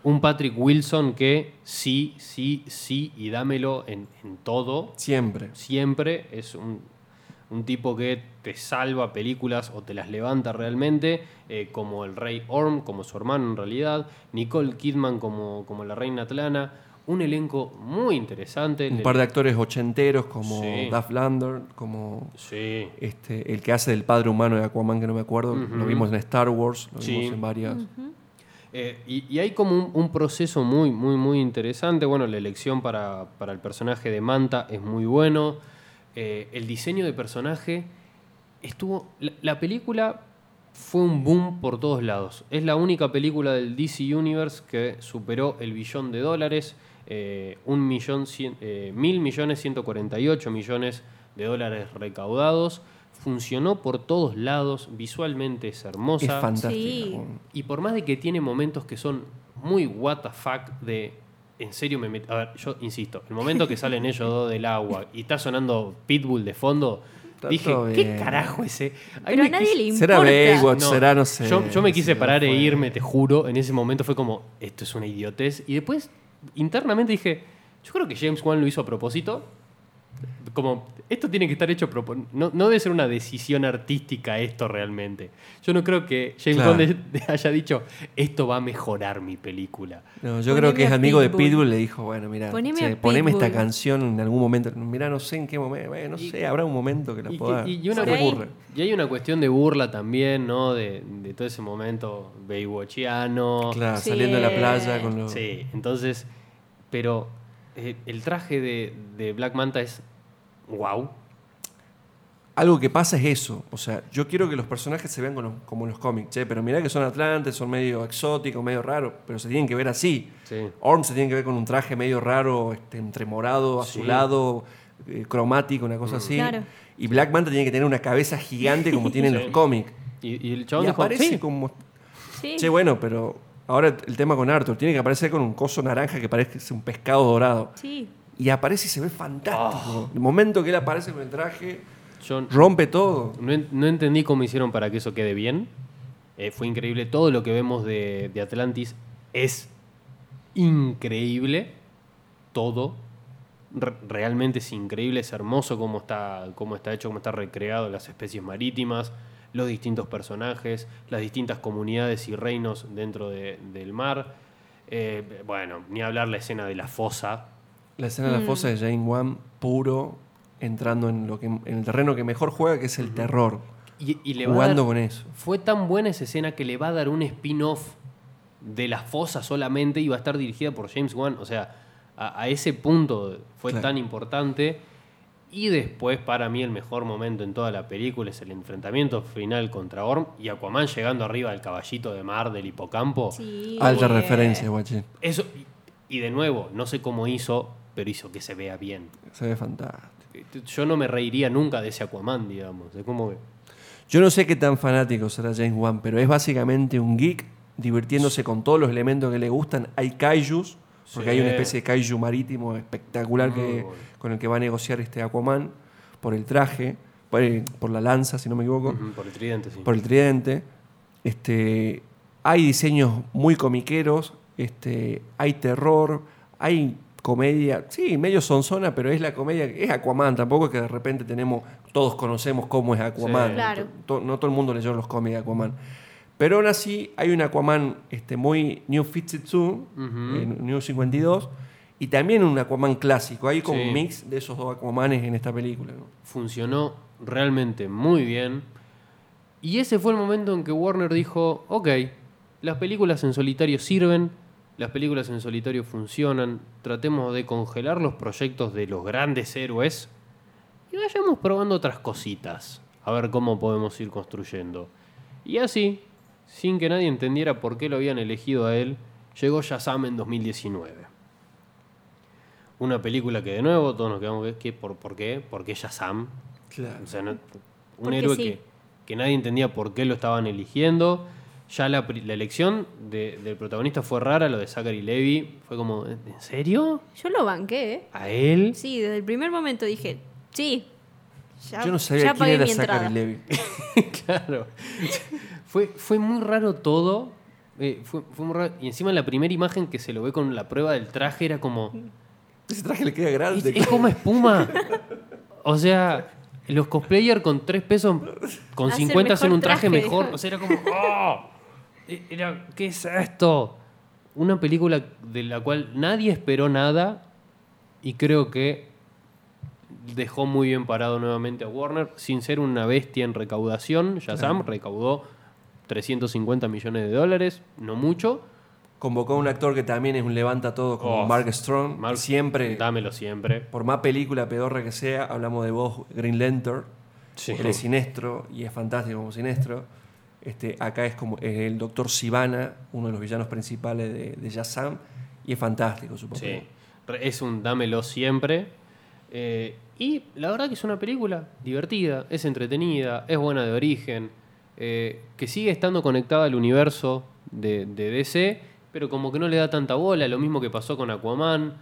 Un Patrick Wilson que sí, sí, sí y dámelo en, en todo. Siempre. Siempre es un, un tipo que te salva películas o te las levanta realmente, eh, como el Rey Orm, como su hermano en realidad, Nicole Kidman como, como la Reina Atlana. Un elenco muy interesante. Un par de actores ochenteros como Sí. Duff Lander, como Sí, este, el que hace del padre humano de Aquaman, que no me acuerdo. Lo vimos en Star Wars, lo Sí. vimos en varias. Eh, y, y hay como un, un proceso muy, muy, muy interesante. Bueno, la elección para, para el personaje de Manta es muy bueno. Eh, el diseño de personaje estuvo. La, la película fue un boom por todos lados. Es la única película del DC Universe que superó el billón de dólares. Eh, un millón cien- eh, mil millones 148 millones de dólares recaudados. Funcionó por todos lados. Visualmente es hermosa. Es fantástico. Sí. Y por más de que tiene momentos que son muy what the fuck de. En serio me met- A ver, yo insisto, el momento que salen ellos dos del agua y está sonando Pitbull de fondo, Está dije, ¿qué bien. carajo ese? Ahí Pero a nadie quise- le importa. ¿Será Baywatch? No, ¿Será? No sé. Yo, yo me quise parar e irme, te juro. En ese momento fue como, esto es una idiotez. Y después, internamente dije, yo creo que James Wan lo hizo a propósito. Como, esto tiene que estar hecho a. No, no debe ser una decisión artística esto realmente. Yo no creo que James Claro. De- haya dicho, esto va a mejorar mi película. No, yo Poneme creo que es a amigo de Pitbull. Le dijo, bueno, mira, Poneme che, a poneme esta canción en algún momento. Mira, no sé en qué momento, bueno, no Y- sé, habrá un momento que la Y, pueda. y- y una y hay una cuestión de burla también, ¿no? De, de todo ese momento baywatchiano. Claro, Sí. saliendo de la playa con los. Sí, entonces, pero Eh, el traje de, de Black Manta es wow. Algo que pasa es eso. O sea, yo quiero que los personajes se vean como, los cómics, che, pero mirá que son atlantes, son medio exóticos, medio raros, pero se tienen que ver así. Sí. Orm se tiene que ver con un traje medio raro, este, entre morado, Sí. azulado, eh, cromático, una cosa así. Claro. Y Black Manta tiene que tener una cabeza gigante como tiene en Sí. los cómics. Y, y el Y chabón dijo, aparece "Sí". como... Sí. Che, bueno, pero ahora el tema con Arthur, tiene que aparecer con un coso naranja que parece que es un pescado dorado. Sí. Y aparece y se ve fantástico. El momento que él aparece con el traje, Yo rompe todo. no, no entendí cómo hicieron para que eso quede bien. Eh, fue increíble. Todo lo que vemos de, de Atlantis es increíble. Todo. Re- realmente es increíble. Es hermoso cómo está, cómo está hecho, cómo está recreado las especies marítimas, los distintos personajes, las distintas comunidades y reinos dentro de- del mar. Eh, bueno, ni hablar la escena de la fosa. La escena de la fosa de Jane Wan, puro, entrando en, lo que, en el terreno que mejor juega, que es el terror. Y, le Jugando dar- con eso. Fue tan buena esa escena que le va a dar un spin-off de la fosa solamente y va a estar dirigida por James Wan. O sea, a, a ese punto fue Claro. tan importante. Y después, para mí, el mejor momento en toda la película es el enfrentamiento final contra Orm y Aquaman llegando arriba del caballito de mar del hipocampo. Sí. Alta Eh, referencia, guachín. Eso, y, y de nuevo, no sé cómo hizo, pero hizo que se vea bien. Se ve fantástico. Yo no me reiría nunca de ese Aquaman, digamos. Es como que. Yo no sé qué tan fanático será James Wan, pero es básicamente un geek divirtiéndose con todos los elementos que le gustan. Hay kaijus, porque Sí. hay una especie de kaiju marítimo espectacular Muy que, bueno. con el que va a negociar este Aquaman por el traje, por, el- por la lanza, si no me equivoco. Por el tridente, sí. por el tridente. Este, hay diseños muy comiqueros, este, hay terror, hay comedia, sí, medio sonzona, pero es la comedia, es Aquaman, tampoco es que de repente tenemos, todos conocemos cómo es Aquaman. Sí. Claro. To- no todo el mundo leyó los cómics de Aquaman. Pero aún así hay un Aquaman este, muy New 52, Ujú. eh, New 52, y también un Aquaman clásico. Hay como Sí. un mix de esos dos Aquamanes en esta película. ¿no? funcionó realmente muy bien. Y ese fue el momento en que Warner dijo, ok, las películas en solitario sirven, las películas en solitario funcionan, tratemos de congelar los proyectos de los grandes héroes y vayamos probando otras cositas, a ver cómo podemos ir construyendo. Y así, sin que nadie entendiera por qué lo habían elegido a él, llegó Shazam en 2019. Una película que de nuevo todos nos quedamos, ¿qué? ¿Por, ¿por qué? ¿Por qué Shazam? O sea, no- un Porque héroe sí. que, que nadie entendía por qué lo estaban eligiendo. Ya la, la elección de- del protagonista fue rara, lo de Zachary Levy. Fue como, ¿en serio? Yo lo banqué, ¿eh? ¿A él? Sí, desde el primer momento dije, sí. Ya, Yo no sabía ya quién era. Zachary Levi. claro. Fue, fue muy raro todo. Eh, fue, fue muy raro. Y encima la primera imagen que se lo ve con la prueba del traje era como... Ese traje le queda grande. es como espuma. O sea, los cosplayers con 3 pesos, con Hacen 50 hacen un traje, traje, mejor. dijo. O sea, era como. ¡Oh! E- Era, ¿Qué es esto? Una película de la cual nadie esperó nada y creo que dejó muy bien parado nuevamente a Warner sin ser una bestia en recaudación. Shazam recaudó 350 millones de dólares, no mucho. Convocó a un actor que también es un levanta todo como Oh, Mark Strong. Mark- siempre, Dámelo siempre. por más película pedorra que sea, hablamos de vos, Green Lantern. Sí. Él es sinestro y es fantástico como sinestro. Este, acá es como es el doctor Sivana, uno de los villanos principales de, de Shazam, y es fantástico su papel. Sí, es un dámelo siempre. Eh, y la verdad que es una película divertida, es entretenida, es buena de origen, eh, que sigue estando conectada al universo de, de DC, pero como que no le da tanta bola, lo mismo que pasó con Aquaman,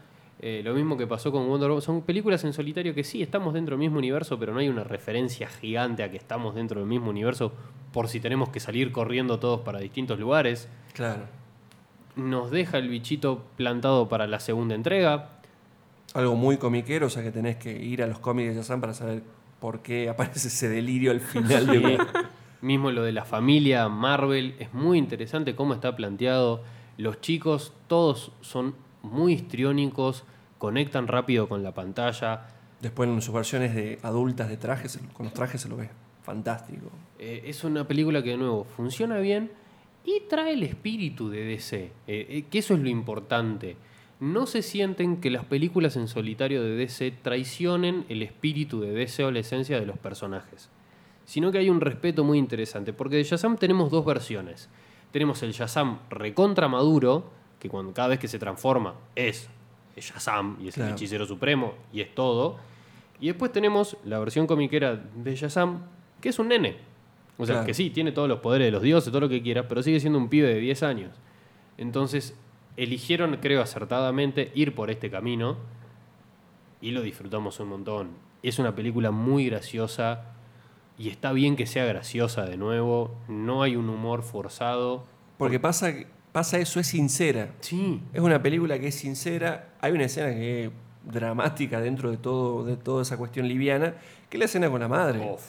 eh, lo mismo que pasó con Wonder Woman. Son películas en solitario que sí, estamos dentro del mismo universo, pero no hay una referencia gigante a que estamos dentro del mismo universo por si tenemos que salir corriendo todos para distintos lugares Claro. nos deja el bichito plantado para la segunda entrega. Algo muy comiquero, o sea que tenés que ir a los cómics de Shazam para saber por qué aparece ese delirio al final de Mismo lo de la familia Marvel, es muy interesante cómo está planteado. Los chicos, todos son muy histriónicos, conectan rápido con la pantalla. Después en sus versiones de adultas de trajes, con los trajes se lo ve fantástico. Eh, es una película que de nuevo funciona bien y trae el espíritu de DC, eh, eh, que eso es lo importante. no se sienten que las películas en solitario de DC traicionen el espíritu de DC o la esencia de los personajes, sino que hay un respeto muy interesante, porque de Shazam tenemos dos versiones. Tenemos el Shazam recontra maduro, que cuando cada vez que se transforma es Shazam y es el hechicero supremo y es todo. Y después tenemos la versión comiquera de Shazam, que es un nene. O sea, Claro. que sí, tiene todos los poderes de los dioses, todo lo que quiera, pero sigue siendo un pibe de 10 años. Entonces, eligieron, creo acertadamente, ir por este camino y lo disfrutamos un montón. Es una película muy graciosa y está bien que sea graciosa de nuevo. No hay un humor forzado. Porque pasa, pasa eso, es sincera. Sí, Es una película que es sincera. Hay una escena que es dramática dentro de todo de toda esa cuestión liviana, que es la escena con la madre. Uf,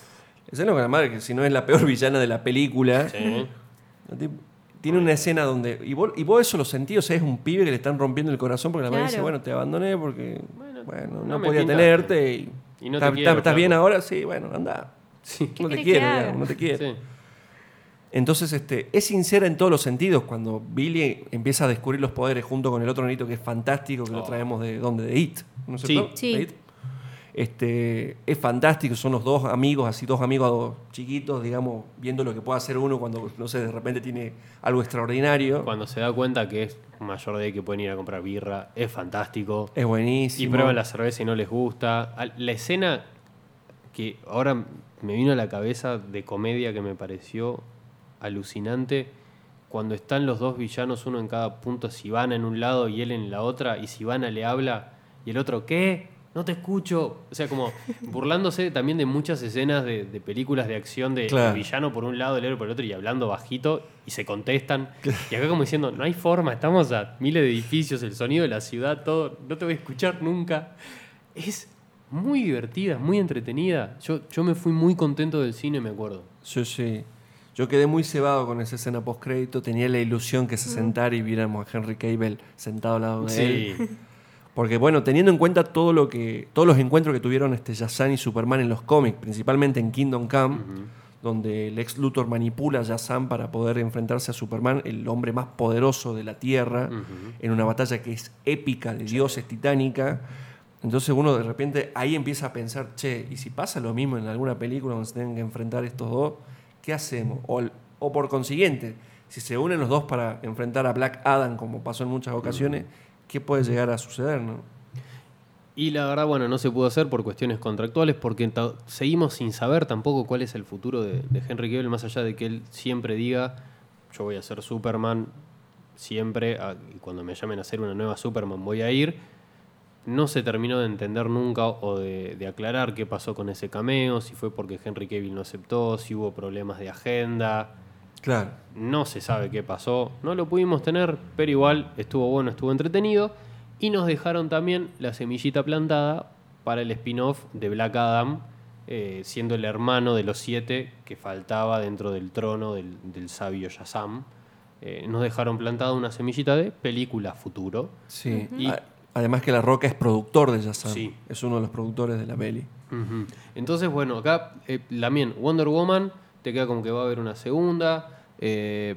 La escena con la madre, que si no es la peor villana de la película. sí. Tiene una escena donde. Y vos, y vos eso lo sentís, o sea, es un pibe que le están rompiendo el corazón porque la madre dice, bueno, te abandoné porque. Bueno, Bueno, no podía pintaste. tenerte y. Y no te ¿Estás- quiero, ¿Estás flaco. bien ahora? Sí, bueno, anda. Sí. No te quiere, digamos, no te quiere. Sí. Entonces, este, es sincera en todos los sentidos. Cuando Billy empieza a descubrir los poderes junto con el otro nenito que es fantástico, que lo Oh. traemos de donde, de It, ¿no es Sí. cierto? Sí. De It. Este, es fantástico, son los dos amigos, así dos amigos chiquitos, digamos, viendo lo que puede hacer uno cuando, no sé, de repente tiene algo extraordinario. Cuando se da cuenta que es mayor de edad y que pueden ir a comprar birra, es fantástico. Es Y buenísimo. prueban la cerveza y no les gusta. La escena que ahora me vino a la cabeza de comedia que me pareció alucinante, cuando están los dos villanos, uno en cada punto, Sivana en un lado y él en la otra, y Sivana le habla y el otro, ¿qué? No te escucho. O sea, como burlándose también de muchas escenas de, de películas de acción de Claro. el villano por un lado, el héroe por el otro, y hablando bajito, y se contestan. Y acá como diciendo, no hay forma, estamos a miles de edificios, el sonido de la ciudad, todo, no te voy a escuchar nunca. Es muy divertida, muy entretenida. Yo, yo me fui muy contento del cine, me acuerdo. Sí, sí. Yo quedé muy cebado con esa escena post-crédito. Tenía la ilusión que se sentara y viéramos a Henry Cable sentado al lado de él. Sí, Porque bueno, teniendo en cuenta todo lo que, todos los encuentros que tuvieron este Shazam y Superman en los cómics, principalmente en Kingdom Come, donde el ex Luthor manipula a Shazam para poder enfrentarse a Superman, el hombre más poderoso de la Tierra, en una batalla que es épica, de dioses, titánica. Entonces uno de repente ahí empieza a pensar, che, ¿y si pasa lo mismo en alguna película donde se tengan que enfrentar estos dos? ¿Qué hacemos? O, o por consiguiente, si se unen los dos para enfrentar a Black Adam, como pasó en muchas ocasiones, ¿qué puede llegar a suceder? ¿no? Y la verdad, bueno, no se pudo hacer por cuestiones contractuales porque seguimos sin saber tampoco cuál es el futuro de, de Henry Cavill, más allá de que él siempre diga, yo voy a ser Superman, siempre, y cuando me llamen a hacer una nueva Superman voy a ir. No se terminó de entender nunca o de, de aclarar qué pasó con ese cameo, si fue porque Henry Cavill no aceptó, si hubo problemas de agenda. Claro. No se sabe qué pasó, no lo pudimos tener, pero igual estuvo bueno, estuvo entretenido. Y nos dejaron también la semillita plantada para el spin-off de Black Adam, eh, siendo el hermano de los siete que faltaba dentro del trono del, del sabio Shazam. Eh, nos dejaron plantada una semillita de película futuro. Sí. Y- A- Además que La Roca es productor de Shazam. Sí. Es uno de los productores de la peli. Entonces, bueno, acá eh, también Wonder Woman te queda como que va a haber una segunda. eh,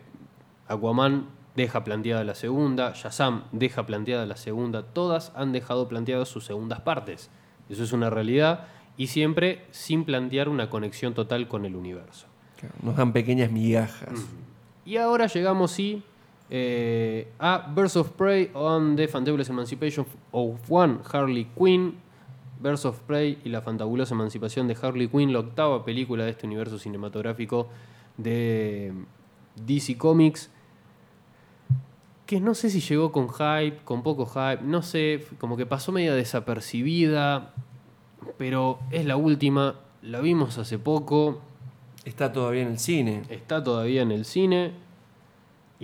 Aquaman deja planteada la segunda. Shazam deja planteada la segunda. Todas han dejado planteadas sus segundas partes. Eso es una realidad. Y siempre sin plantear una conexión total con el universo. Nos dan pequeñas migajas. Y ahora llegamos, sí, eh, a Birds of Prey on the Fantabulous Emancipation of One Harley Quinn. Birds of Prey y la fantabulosa emancipación de Harley Quinn, la octava película de este universo cinematográfico de DC Comics. Que no sé si llegó con hype, con poco hype, no sé, como que pasó media desapercibida, pero es la última, la vimos hace poco, Está todavía en el cine. Está todavía en el cine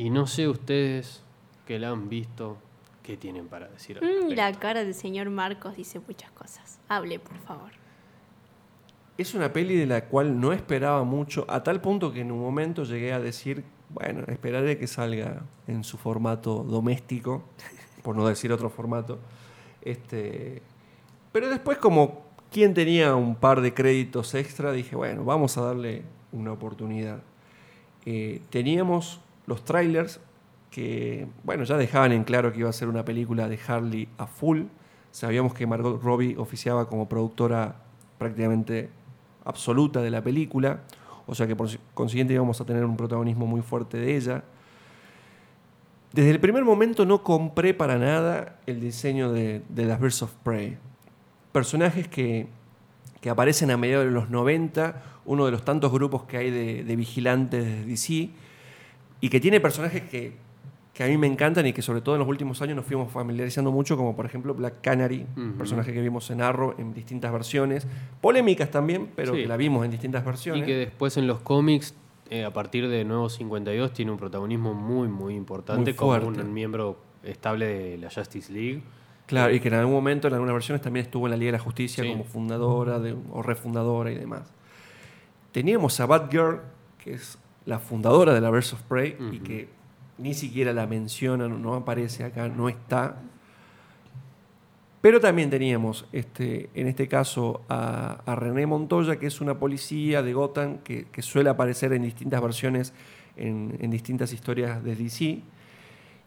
y no sé ustedes que la han visto, qué tienen para decir. al Mm, respecto. la cara del señor Marcos dice muchas cosas. Hable, por favor. Es una peli de la cual no esperaba mucho, a tal punto que en un momento llegué a decir, bueno, esperaré que salga en su formato doméstico, por no decir otro formato. Este, pero después como quien tenía un par de créditos extra, dije, bueno, vamos a darle una oportunidad. Eh, teníamos los trailers que, bueno, ya dejaban en claro que iba a ser una película de Harley a full. Sabíamos que Margot Robbie oficiaba como productora prácticamente absoluta de la película, o sea que por consiguiente íbamos a tener un protagonismo muy fuerte de ella. Desde el primer momento no compré para nada el diseño de, de las Birds of Prey. Personajes que, que, aparecen a mediados de los 90, uno de los tantos grupos que hay de, de vigilantes de DC, y que tiene personajes que, que, a mí me encantan y que sobre todo en los últimos años nos fuimos familiarizando mucho, como por ejemplo Black Canary, uh -huh. personaje que vimos en Arrow en distintas versiones, polémicas también, pero sí. que la vimos en distintas versiones. Y que después en los cómics eh, a partir de Nuevos 52 tiene un protagonismo muy, muy importante muy como un miembro estable de la Justice League. Claro, y que en algún momento, en algunas versiones, también estuvo en la Liga de la Justicia sí. como fundadora de, o refundadora y demás. Teníamos a Batgirl, que es la fundadora de la Birds of Prey, uh -huh. y que ni siquiera la mencionan, no aparece acá, no está. Pero también teníamos, este, en este caso, a, a, René Montoya, que es una policía de Gotham que, que suele aparecer en distintas versiones, en, en, distintas historias de DC.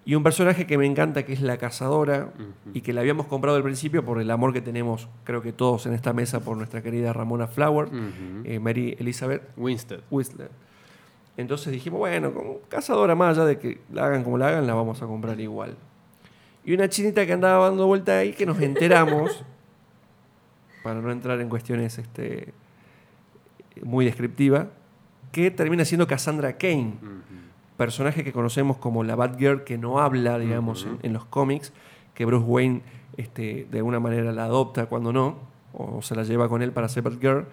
Y un personaje que me encanta, que es la cazadora, uh -huh. y que la habíamos comprado al principio por el amor que tenemos, creo que todos en esta mesa, por nuestra querida Ramona Flower, uh -huh. eh, Mary Elizabeth Winstead. Winstead. Entonces dijimos, bueno, como cazadora más allá de que la hagan como la hagan, la vamos a comprar igual y una chinita que andaba dando vuelta ahí que nos enteramos, para no entrar en cuestiones este, muy descriptivas, que termina siendo Cassandra Kane, uh -huh. personaje que conocemos como la Batgirl que no habla, digamos, uh -huh. en, en, los cómics, que Bruce Wayne este, de alguna manera la adopta cuando no, o se la lleva con él para ser Batgirl,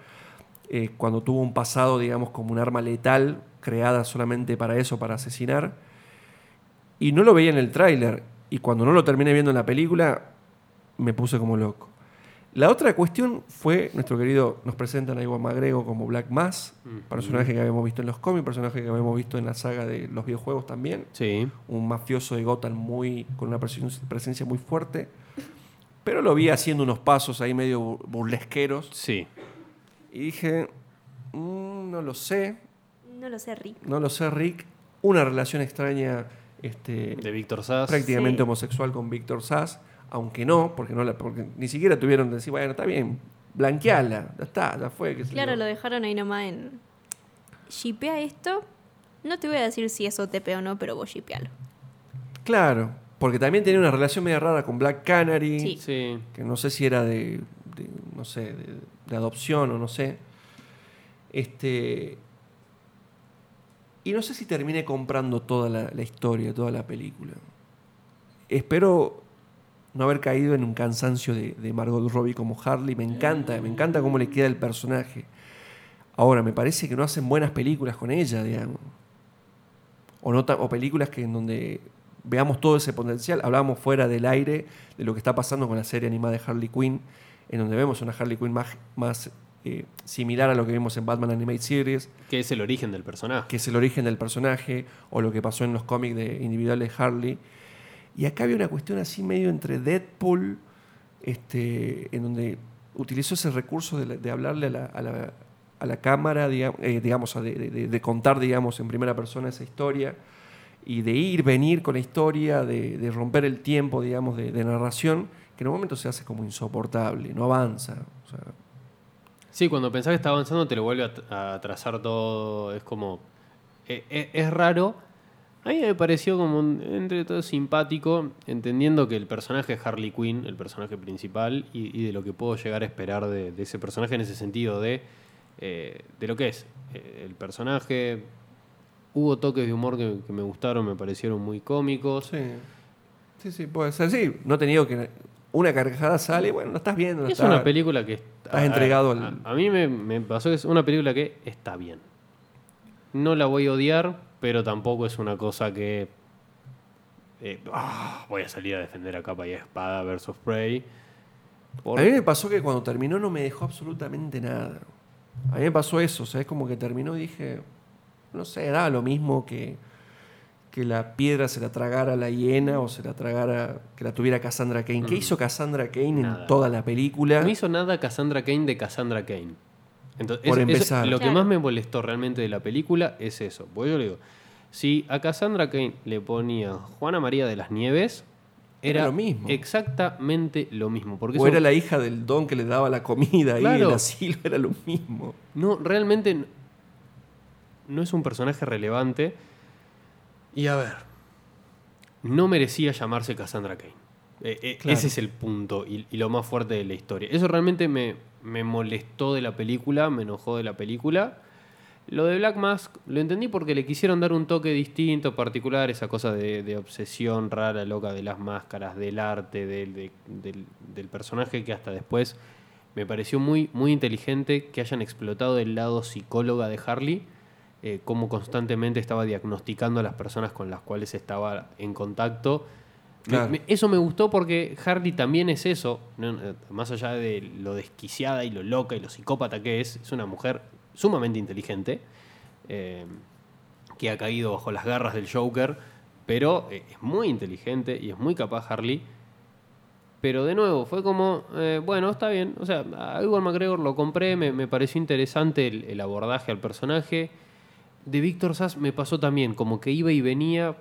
eh, cuando tuvo un pasado, digamos, como un arma letal, creada solamente para eso, para asesinar, y no lo veía en el tráiler y cuando no lo terminé viendo en la película, me puse como loco. La otra cuestión fue, nuestro querido, nos presentan a Iwan McGregor como Black Mass, -huh. personaje que habíamos visto en los cómics, personaje que habíamos visto en la saga de los videojuegos también. Sí. Un mafioso de Gotham muy, con una presencia muy fuerte. Pero lo vi haciendo unos pasos ahí medio burlesqueros. Sí. Y dije, mmm, no lo sé. No lo sé, Rick. No lo sé, Rick. Una relación extraña este, de Víctor Sass. Prácticamente sí. homosexual con Víctor Sass, aunque no, porque, no la, porque ni siquiera tuvieron que decir, bueno, está bien, blanqueala, ya está, ya fue. Que claro, lo dejaron ahí nomás en. Shipea esto. No te voy a decir si es OTP o no, pero vos shipealo. Claro, porque también tenía una relación media rara con Black Canary, sí. sí. que no sé si era de, de no sé, de, de, adopción o no sé. Este, y no sé si terminé comprando toda la, historia, toda la película. Espero no haber caído en un cansancio de, Margot Robbie como Harley. Me encanta, me encanta cómo le queda el personaje. Ahora, me parece que no hacen buenas películas con ella, digamos. O, no o películas que en donde veamos todo ese potencial. Hablábamos fuera del aire de lo que está pasando con la serie animada de Harley Quinn, en donde vemos una Harley Quinn más eh, similar a lo que vimos en Batman Animated Series. Que es el origen del personaje. Que es el origen del personaje, o lo que pasó en los cómics de individuales de Harley. Y acá había una cuestión así medio entre Deadpool, este, en donde utilizó ese recurso de, de hablarle a la, a la, a la cámara, digamos, eh, digamos de, de, de, contar digamos, en primera persona esa historia, y de ir, venir con la historia, de, romper el tiempo digamos, de, narración, que en un momento se hace como insoportable, no avanza. O sea, Sí, cuando pensás que está avanzando te lo vuelve a, a trazar todo. Es como. Es, es, es, raro. A mí me pareció como entre todo simpático, entendiendo que el personaje es Harley Quinn, el personaje principal, y, de lo que puedo llegar a esperar de, ese personaje en ese sentido de, eh, de lo que es. Eh, el personaje. Hubo toques de humor que, que, me gustaron, me parecieron muy cómicos. Sí. Sí, sí, puede ser. Sí, no he tenido que una carcajada sale, bueno, lo estás viendo. es está, una película que estás entregado a, al... a, a, mí me, me, pasó que es una película que está bien. No la voy a odiar, pero tampoco es una cosa que eh, oh, voy a salir a defender a capa y espada versus Prey. A mí me pasó que cuando terminó no me dejó absolutamente nada. A mí me pasó eso, o sea, es como que terminó y dije, no sé, daba lo mismo que que la piedra se la tragara la hiena o se la tragara, que la tuviera Cassandra Kane. Mm. ¿Qué hizo Cassandra Kane nada. en toda la película? No hizo nada Cassandra Kane de Cassandra Kane. Entonces, Por eso, empezar. Eso, lo claro. que más me molestó realmente de la película es eso. Porque yo le digo, Si a Cassandra Kane le ponía Juana María de las Nieves, Era era, lo mismo. exactamente lo mismo. Porque O eso- era la hija del don que le daba la comida Claro. el asilo, era lo mismo. No, realmente no es un personaje relevante. Y a ver, no merecía llamarse Cassandra Kane. Eh, eh, Claro. Ese es el punto y, y lo más fuerte de la historia. Eso realmente me, me molestó de la película, me enojó de la película. Lo de Black Mask lo entendí porque le quisieron dar un toque distinto, particular, esa cosa de, de obsesión rara, loca de las máscaras, del arte, del, de- del- del personaje que hasta después me pareció muy, muy inteligente que hayan explotado el lado psicóloga de Harley, eh, cómo constantemente estaba diagnosticando a las personas con las cuales estaba en contacto. Me- Claro. me- eso me gustó porque Harley también es eso, ¿no? Eh, más allá de lo desquiciada y lo loca y lo psicópata que es, es una mujer sumamente inteligente, eh, que ha caído bajo las garras del Joker, pero eh, es muy inteligente y es muy capaz Harley. Pero de nuevo, fue como, bueno, está bien. O sea, a Ewan McGregor lo compré, me, me pareció interesante el, el abordaje al personaje. De Víctor Sass me pasó también, como que iba y venía.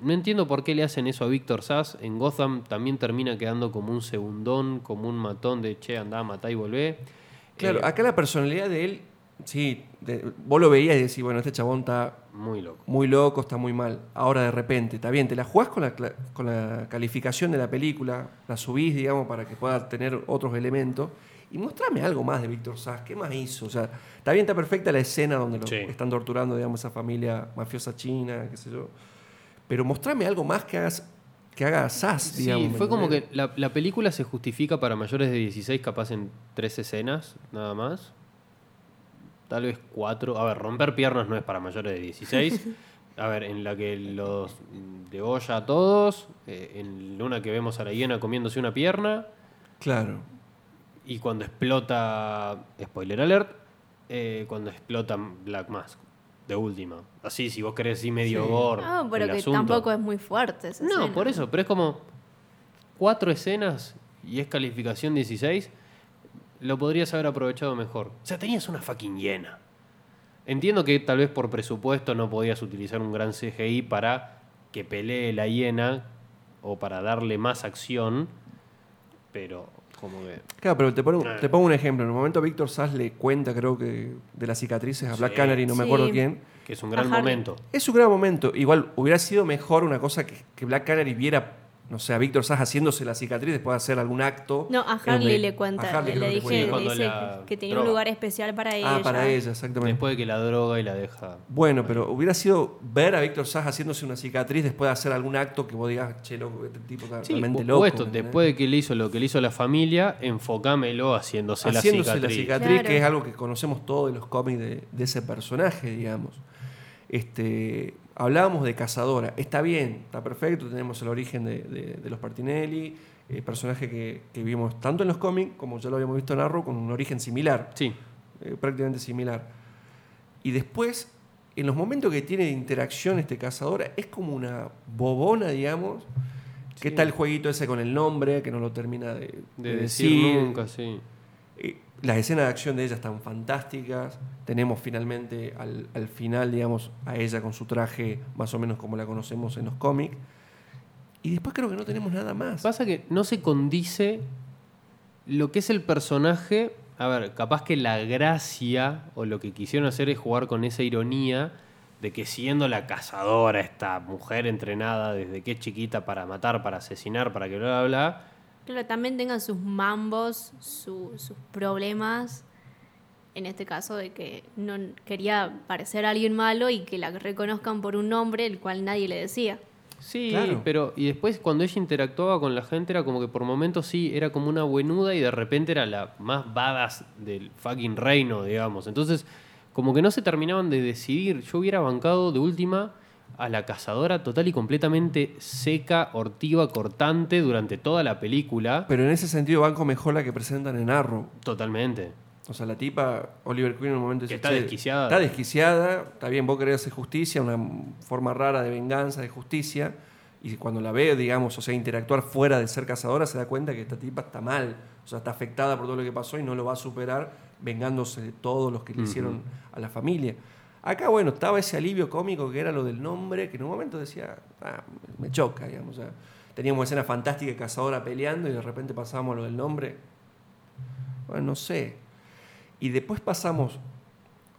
No entiendo por qué le hacen eso a Víctor Sass. En Gotham también termina quedando como un segundón, como un matón de che, andá, matá y volvé. Claro, Eh, acá la personalidad de él, sí, de- vos lo veías y decís, bueno, este chabón está muy loco. muy loco, está muy mal. Ahora de repente, está bien, te la jugás con la, con la calificación de la película, la subís, digamos, para que pueda tener otros elementos. Y mostrame algo más de Víctor Sass, ¿qué más hizo? O sea, está bien, está perfecta la escena donde lo Sí. están torturando, digamos, esa familia mafiosa china, qué sé yo. Pero mostrame algo más que hagas que haga Sass, digamos. Sí, ¿me fue como que la, la película se justifica para mayores de 16, capaz en tres escenas, nada más. Tal vez cuatro. A ver, romper piernas no es para mayores de 16. A ver, en la que los degolla a todos. eh, en una que vemos a la hiena comiéndose una pierna. Claro. Y cuando explota. Spoiler alert. eh, cuando explota Black Mask. De última. Así, si vos querés ir medio Sí. gore. Ah, pero el que asunto. tampoco es muy fuerte. esa No, escena. por eso, pero es como cuatro escenas y es calificación 16, lo podrías haber aprovechado mejor. O sea, tenías una fucking hiena. Entiendo que tal vez por presupuesto no podías utilizar un gran CGI para que pelee la hiena o para darle más acción, pero como que... Claro, pero te pongo, te pongo un ejemplo. En un momento Víctor Sass le cuenta, creo que, de las cicatrices a Black Sí. Canary, no me Sí. acuerdo quién. que es un gran momento. Es un gran momento. Igual hubiera sido mejor una cosa que, que Black Canary viera, no sé, a Víctor Sass haciéndose la cicatriz después de hacer algún acto. No, a Harley le cuenta, Harley le, que dije, fue. Sí, le cuando dice la que tenía un lugar especial para ella. Ah, para ella, exactamente. Después de que la droga y la deja... Bueno, pero hubiera sido ver a Víctor Sass haciéndose una cicatriz después de hacer algún acto que vos digas, che, loco, este tipo está Sí, realmente loco. o esto, ¿me entendés? después de que le hizo lo que le hizo la familia, enfocámelo haciéndose, haciéndose la la cicatriz. cicatriz, Claro. que es algo que conocemos todos de los cómics de, de ese personaje, digamos. Este, hablábamos de Cazadora. Está bien, está perfecto, tenemos el origen de, de- de los Partinelli, eh, personaje que, que vimos tanto en los cómics como ya lo habíamos visto en Arrow, con un origen similar, Sí, eh, prácticamente similar. Y después, en los momentos que tiene de interacción este Cazadora, es como una bobona, digamos. ¿Qué Sí. tal el jueguito ese con el nombre, que no lo termina de, de, de decir, nunca, sí. eh, Las escenas de acción de ella están fantásticas. Tenemos finalmente al, al final, digamos, a ella con su traje más o menos como la conocemos en los cómics. Y después creo que no tenemos nada más. Pasa que no se condice lo que es el personaje. A ver, capaz que la gracia o lo que quisieron hacer es jugar con esa ironía de que siendo la cazadora, esta mujer entrenada desde que es chiquita para matar, para asesinar, para que bla, bla, bla, Claro, también tengan sus mambos, su- sus problemas. En este caso de que no quería parecer alguien malo y que la reconozcan por un nombre el cual nadie le decía. Sí, Claro. pero y después cuando ella interactuaba con la gente era como que por momentos sí, era como una buenuda y de repente era la más badass del fucking reino, digamos. Entonces, como que no se terminaban de decidir. Yo hubiera bancado de última a la cazadora total y completamente seca, hortiva, cortante durante toda la película. Pero en ese sentido, banco mejor la que presentan en Arrow. Totalmente. O sea, la tipa, Oliver Queen en un momento dice, está "Che, desquiciada". Está desquiciada, está bien, vos querés hacer justicia, una forma rara de venganza, de justicia. Y cuando la ve, digamos, o sea, interactuar fuera de ser cazadora, se da cuenta que esta tipa está mal. O sea, está afectada por todo lo que pasó y no lo va a superar vengándose de todos los que le hicieron a la familia. Acá, bueno, estaba ese alivio cómico que era lo del nombre, que en un momento decía, ah, me choca, digamos. o sea, teníamos escena fantástica de cazadora peleando y de repente pasábamos a lo del nombre. Bueno, no sé. Y después pasamos,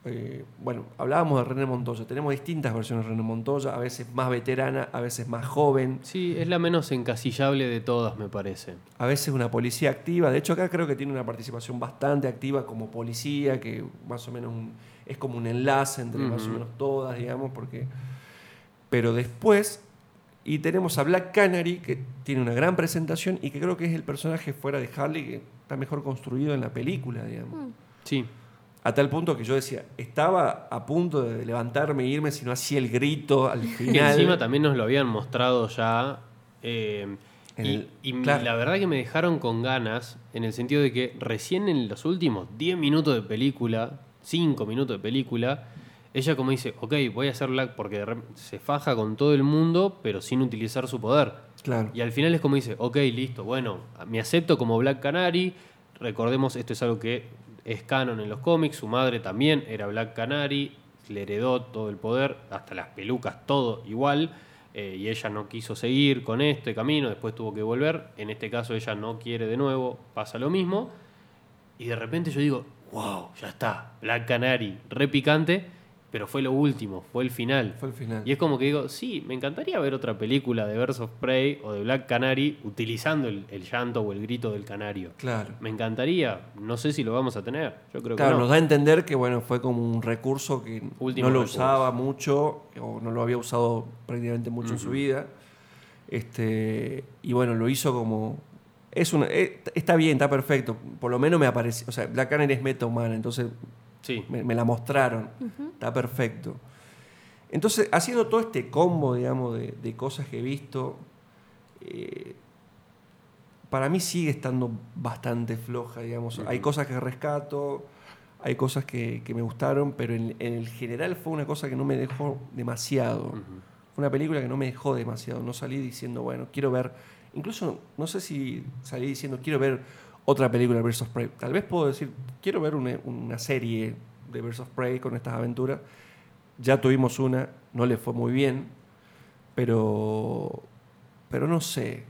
eh, bueno, hablábamos de René Montoya, tenemos distintas versiones de René Montoya, a veces más veterana, a veces más joven, Sí, es la menos encasillable de todas, me parece. a veces una policía activa. De hecho, acá creo que tiene una participación bastante activa como policía, que más o menos un- es como un enlace entre más o menos todas, digamos, porque. Pero después. Y tenemos a Black Canary, que tiene una gran presentación y que creo que es el personaje fuera de Harley que está mejor construido en la película, digamos. Sí, A tal punto que yo decía, estaba a punto de levantarme e irme si no hacía el grito al final. encima también nos lo habían mostrado ya. eh, y y claro. la verdad que me dejaron con ganas, en el sentido de que recién en los últimos 10 minutos de película, 5 minutos de película, ella como dice, ok, voy a hacer Black porque se faja con todo el mundo, pero sin utilizar su poder. Claro. Y al final es como dice, ok, listo, bueno, me acepto como Black Canary. Recordemos, esto es algo que es canon en los cómics. Su madre también era Black Canary, le heredó todo el poder, hasta las pelucas, todo igual. eh, y ella no quiso seguir con este camino, después tuvo que volver. En este caso ella no quiere de nuevo, pasa lo mismo. Y de repente yo digo, wow, ya está, Black Canary, re picante, pero fue lo último, fue el final. Fue el final. Y es como que digo, sí, me encantaría ver otra película de Birds of Prey o de Black Canary utilizando el, el llanto o el grito del canario. Claro. Me encantaría, no sé si lo vamos a tener. Yo creo Claro, que no. nos da a entender que bueno, fue como un recurso que Último no lo recurso. usaba mucho o no lo había usado prácticamente mucho en su vida. Este, y bueno, lo hizo como es una, eh, está bien, está perfecto. Por lo menos me apareció, o sea, Black Canary es meta humana, entonces Sí, me, me la mostraron. Está perfecto. Entonces, haciendo todo este combo, digamos, de, de cosas que he visto, eh, para mí sigue estando bastante floja, digamos. Hay cosas que rescato, hay cosas que, que me gustaron, pero en, en el general fue una cosa que no me dejó demasiado. Fue una película que no me dejó demasiado. No salí diciendo, bueno, quiero ver. Incluso, no sé si salí diciendo, quiero ver otra película de Birds of Prey. Tal vez puedo decir, quiero ver una, una serie de Birds of Prey con estas aventuras. Ya tuvimos una, no le fue muy bien, pero, pero no sé.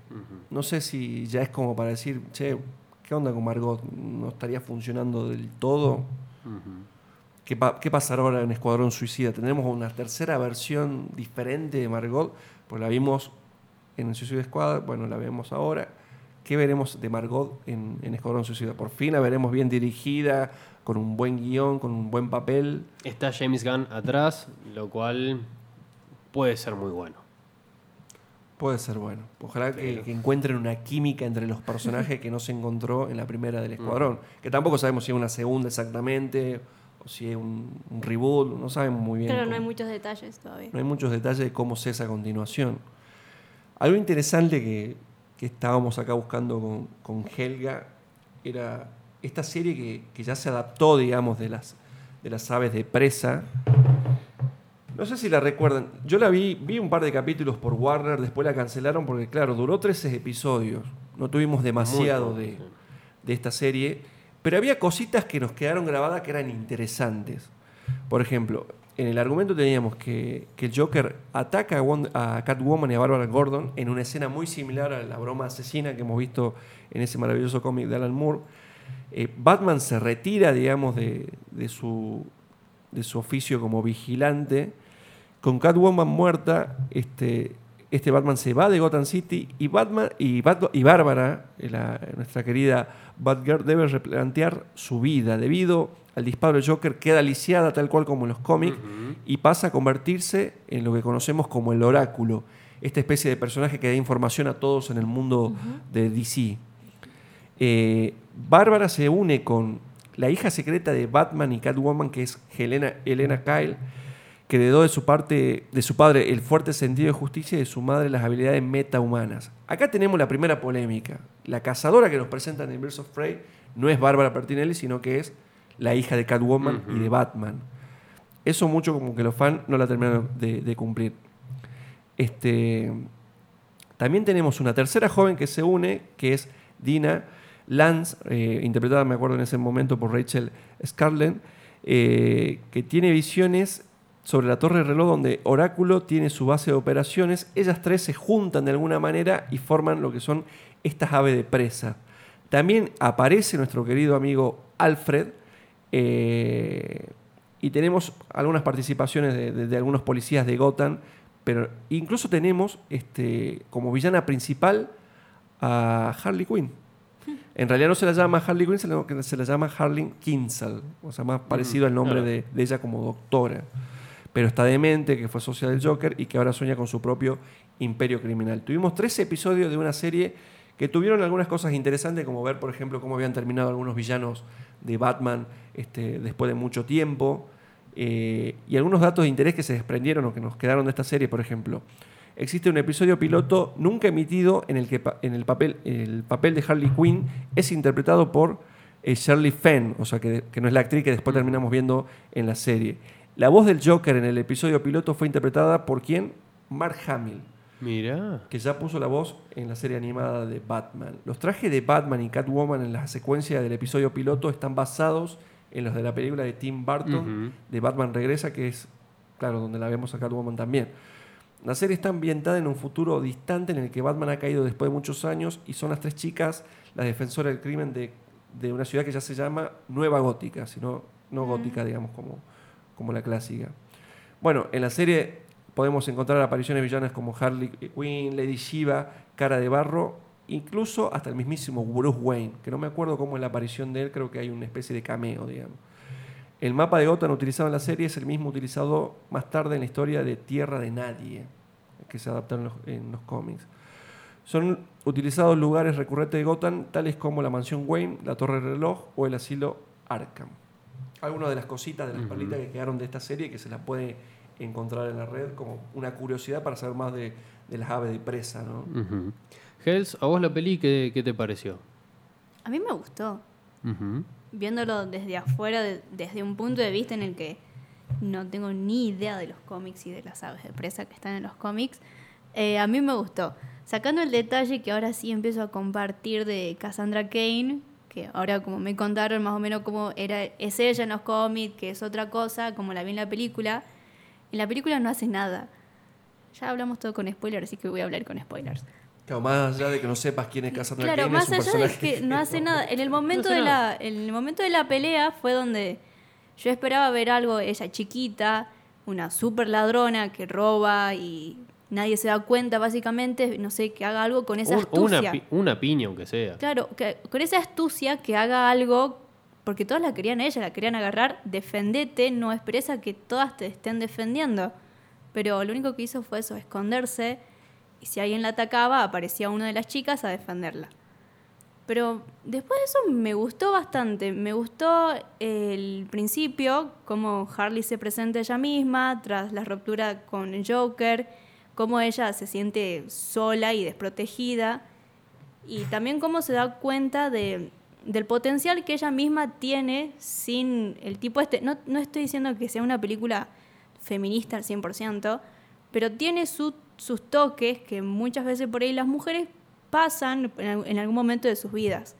No sé si ya es como para decir, che, ¿qué onda con Margot? ¿No estaría funcionando del todo? ¿Qué, pa- qué pasará ahora en Escuadrón Suicida? ¿Tendremos una tercera versión diferente de Margot? Pues la vimos en Suicide Squad, bueno, la vemos ahora. ¿Qué veremos de Margot en, en Escuadrón Suicida? Por fin la veremos bien dirigida, con un buen guion, con un buen papel. Está James Gunn atrás, lo cual puede ser muy bueno. Puede ser bueno. Ojalá que, Pero- que encuentren una química entre los personajes que no se encontró en la primera del Escuadrón. Que tampoco sabemos si es una segunda exactamente, o si es un, un reboot, no sabemos muy bien. Claro, no hay cómo- muchos detalles todavía. No hay muchos detalles de cómo se es a continuación. Algo interesante que, que estábamos acá buscando con, con Helga era esta serie que, que ya se adaptó, digamos, de las, de las aves de presa. No sé si la recuerdan. Yo la vi, vi un par de capítulos por Warner, después la cancelaron porque, claro, duró 13 episodios. No tuvimos demasiado de, de esta serie, pero había cositas que nos quedaron grabadas que eran interesantes. Por ejemplo, en el argumento teníamos que, el Joker ataca a, Won- a Catwoman y a Barbara Gordon en una escena muy similar a la broma asesina que hemos visto en ese maravilloso cómic de Alan Moore. Eh, Batman se retira, digamos, de su, de su oficio como vigilante. Con Catwoman muerta, este, este Batman se va de Gotham City y Batman y, Bat- y Bárbara, la- nuestra querida Batgirl, debe replantear su vida debido al disparo del Joker, queda lisiada tal cual como en los cómics y pasa a convertirse en lo que conocemos como el oráculo, esta especie de personaje que da información a todos en el mundo de DC. Eh, Bárbara se une con la hija secreta de Batman y Catwoman, que es Helena, Helena Kyle, que heredó de su, parte, de su padre el fuerte sentido de justicia y de su madre las habilidades metahumanas. Acá tenemos la primera polémica. La cazadora que nos presentan en Birds of Prey no es Bárbara Pertinelli, sino que es la hija de Catwoman y de Batman. Eso mucho como que los fans no la terminaron de, de cumplir. Este, también tenemos una tercera joven que se une, que es Dina Lance, eh, interpretada, me acuerdo en ese momento, por Rachel Scarlett, eh, que tiene visiones sobre la torre de reloj donde Oráculo tiene su base de operaciones. Ellas tres se juntan de alguna manera y forman lo que son estas aves de presa. También aparece nuestro querido amigo Alfred. eh, y tenemos algunas participaciones de, de- de algunos policías de Gotham. Pero incluso tenemos este, como villana principal a Harley Quinn. En realidad no se la llama Harley Quinn, sino que se la llama Harley Kinsale. O sea, más parecido al nombre de, de ella como doctora. Pero está demente, que fue socia del Joker y que ahora sueña con su propio imperio criminal. Tuvimos tres episodios de una serie que tuvieron algunas cosas interesantes, como ver, por ejemplo, cómo habían terminado algunos villanos de Batman este, después de mucho tiempo. eh, y algunos datos de interés que se desprendieron o que nos quedaron de esta serie, por ejemplo. Existe un episodio piloto nunca emitido en el que en el papel, el papel de Harley Quinn es interpretado por eh, Shirley Fenn, o sea, que no es la actriz que después terminamos viendo en la serie. La voz del Joker en el episodio piloto fue interpretada por quién? Mark Hamill Mira. que ya puso la voz en la serie animada de Batman. Los trajes de Batman y Catwoman en la secuencia del episodio piloto están basados en los de la película de Tim Burton, de Batman Regresa, que es, claro, donde la vemos a Catwoman también. La serie está ambientada en un futuro distante en el que Batman ha caído después de muchos años y son las tres chicas las defensoras del crimen de, de una ciudad que ya se llama Nueva Gótica, sino no gótica, digamos, como, como la clásica. Bueno, en la serie podemos encontrar apariciones villanas como Harley Quinn, Lady Shiva, Cara de Barro, incluso hasta el mismísimo Bruce Wayne, que no me acuerdo cómo es la aparición de él, creo que hay una especie de cameo, digamos. El mapa de Gotham utilizado en la serie es el mismo utilizado más tarde en la historia de Tierra de Nadie, que se los, en los cómics. Son utilizados lugares recurrentes de Gotham, tales como la mansión Wayne, la Torre del Reloj o el asilo Arkham. Algunas de las cositas, de las Ujú. perlitas que quedaron de esta serie que se las puede encontrar en la red como una curiosidad para saber más de, de las aves de presa, ¿no? Ujú. Hells, ¿a vos la peli qué, qué te pareció? A mí me gustó. Ujú. Viéndolo desde afuera, de- desde un punto de vista en el que no tengo ni idea de los cómics y de las aves de presa que están en los cómics, eh, a mí me gustó. Sacando el detalle que ahora sí empiezo a compartir de Cassandra Kane, que ahora como me contaron más o menos cómo era, es ella en los cómics, que es otra cosa, como la vi en la película, en la película no hace nada. Ya hablamos todo con spoilers, así que voy a hablar con spoilers. Claro, más allá de que no sepas quién es Cassandra Claro, Cain, más es un allá de que no hace nada. En el momento hace de nada. la, en el momento de la pelea fue donde yo esperaba ver algo, ella chiquita, una super ladrona que roba y nadie se da cuenta básicamente, no sé, que haga algo con esa astucia. una, pi- una piña, aunque sea. Claro, que, con esa astucia que haga algo, porque todas la querían a ella, la querían agarrar, defendete, no esperes a que todas te estén defendiendo. Pero lo único que hizo fue eso, esconderse, y si alguien la atacaba, aparecía una de las chicas a defenderla. Pero después de eso me gustó bastante. Me gustó el principio, cómo Harley se presenta ella misma tras la ruptura con el Joker, cómo ella se siente sola y desprotegida, y también cómo se da cuenta de, del potencial que ella misma tiene sin el tipo este. No, no estoy diciendo que sea una película feminista al 100%, pero tiene su- sus toques que muchas veces por ahí las mujeres pasan en, al- en algún momento de sus vidas.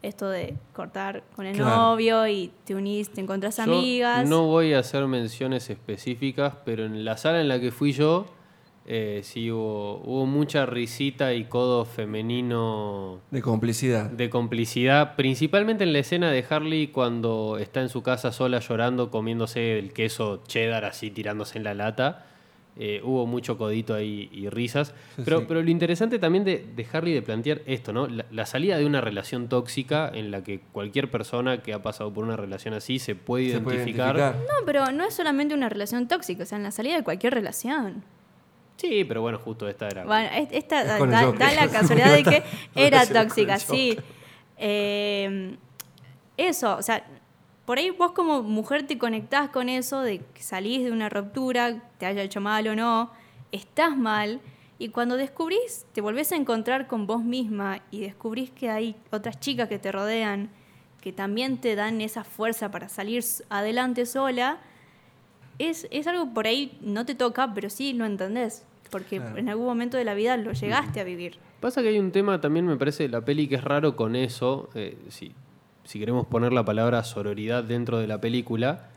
Esto de cortar con el Claro. novio y te unís, te encontrás Yo amigas. No voy a hacer menciones específicas, pero en la sala en la que fui yo, eh, sí hubo, hubo mucha risita y codo femenino de complicidad. de complicidad, principalmente en la escena de Harley cuando está en su casa sola llorando, comiéndose el queso cheddar así tirándose en la lata. Eh, hubo mucho codito ahí y risas. Sí, pero, sí. pero lo interesante también de, de Harley de plantear esto, ¿no? La, la salida de una relación tóxica en la que cualquier persona que ha pasado por una relación así se puede Se puede identificar. identificar. No, pero no es solamente una relación tóxica, o sea, en la salida de cualquier relación. Sí, pero bueno, justo esta era. Bueno, es- esta Es da, la casualidad de que era tóxica, sí. Eh, eso, o sea, por ahí vos como mujer te conectás con eso de que salís de una ruptura, te haya hecho mal o no, estás mal, y cuando descubrís, te volvés a encontrar con vos misma y descubrís que hay otras chicas que te rodean, que también te dan esa fuerza para salir adelante sola, es, es algo por ahí no te toca, pero sí lo entendés, porque Claro. en algún momento de la vida lo llegaste a vivir. Pasa que hay un tema también, me parece, de la peli que es raro con eso. eh, si, si queremos poner la palabra sororidad dentro de la película,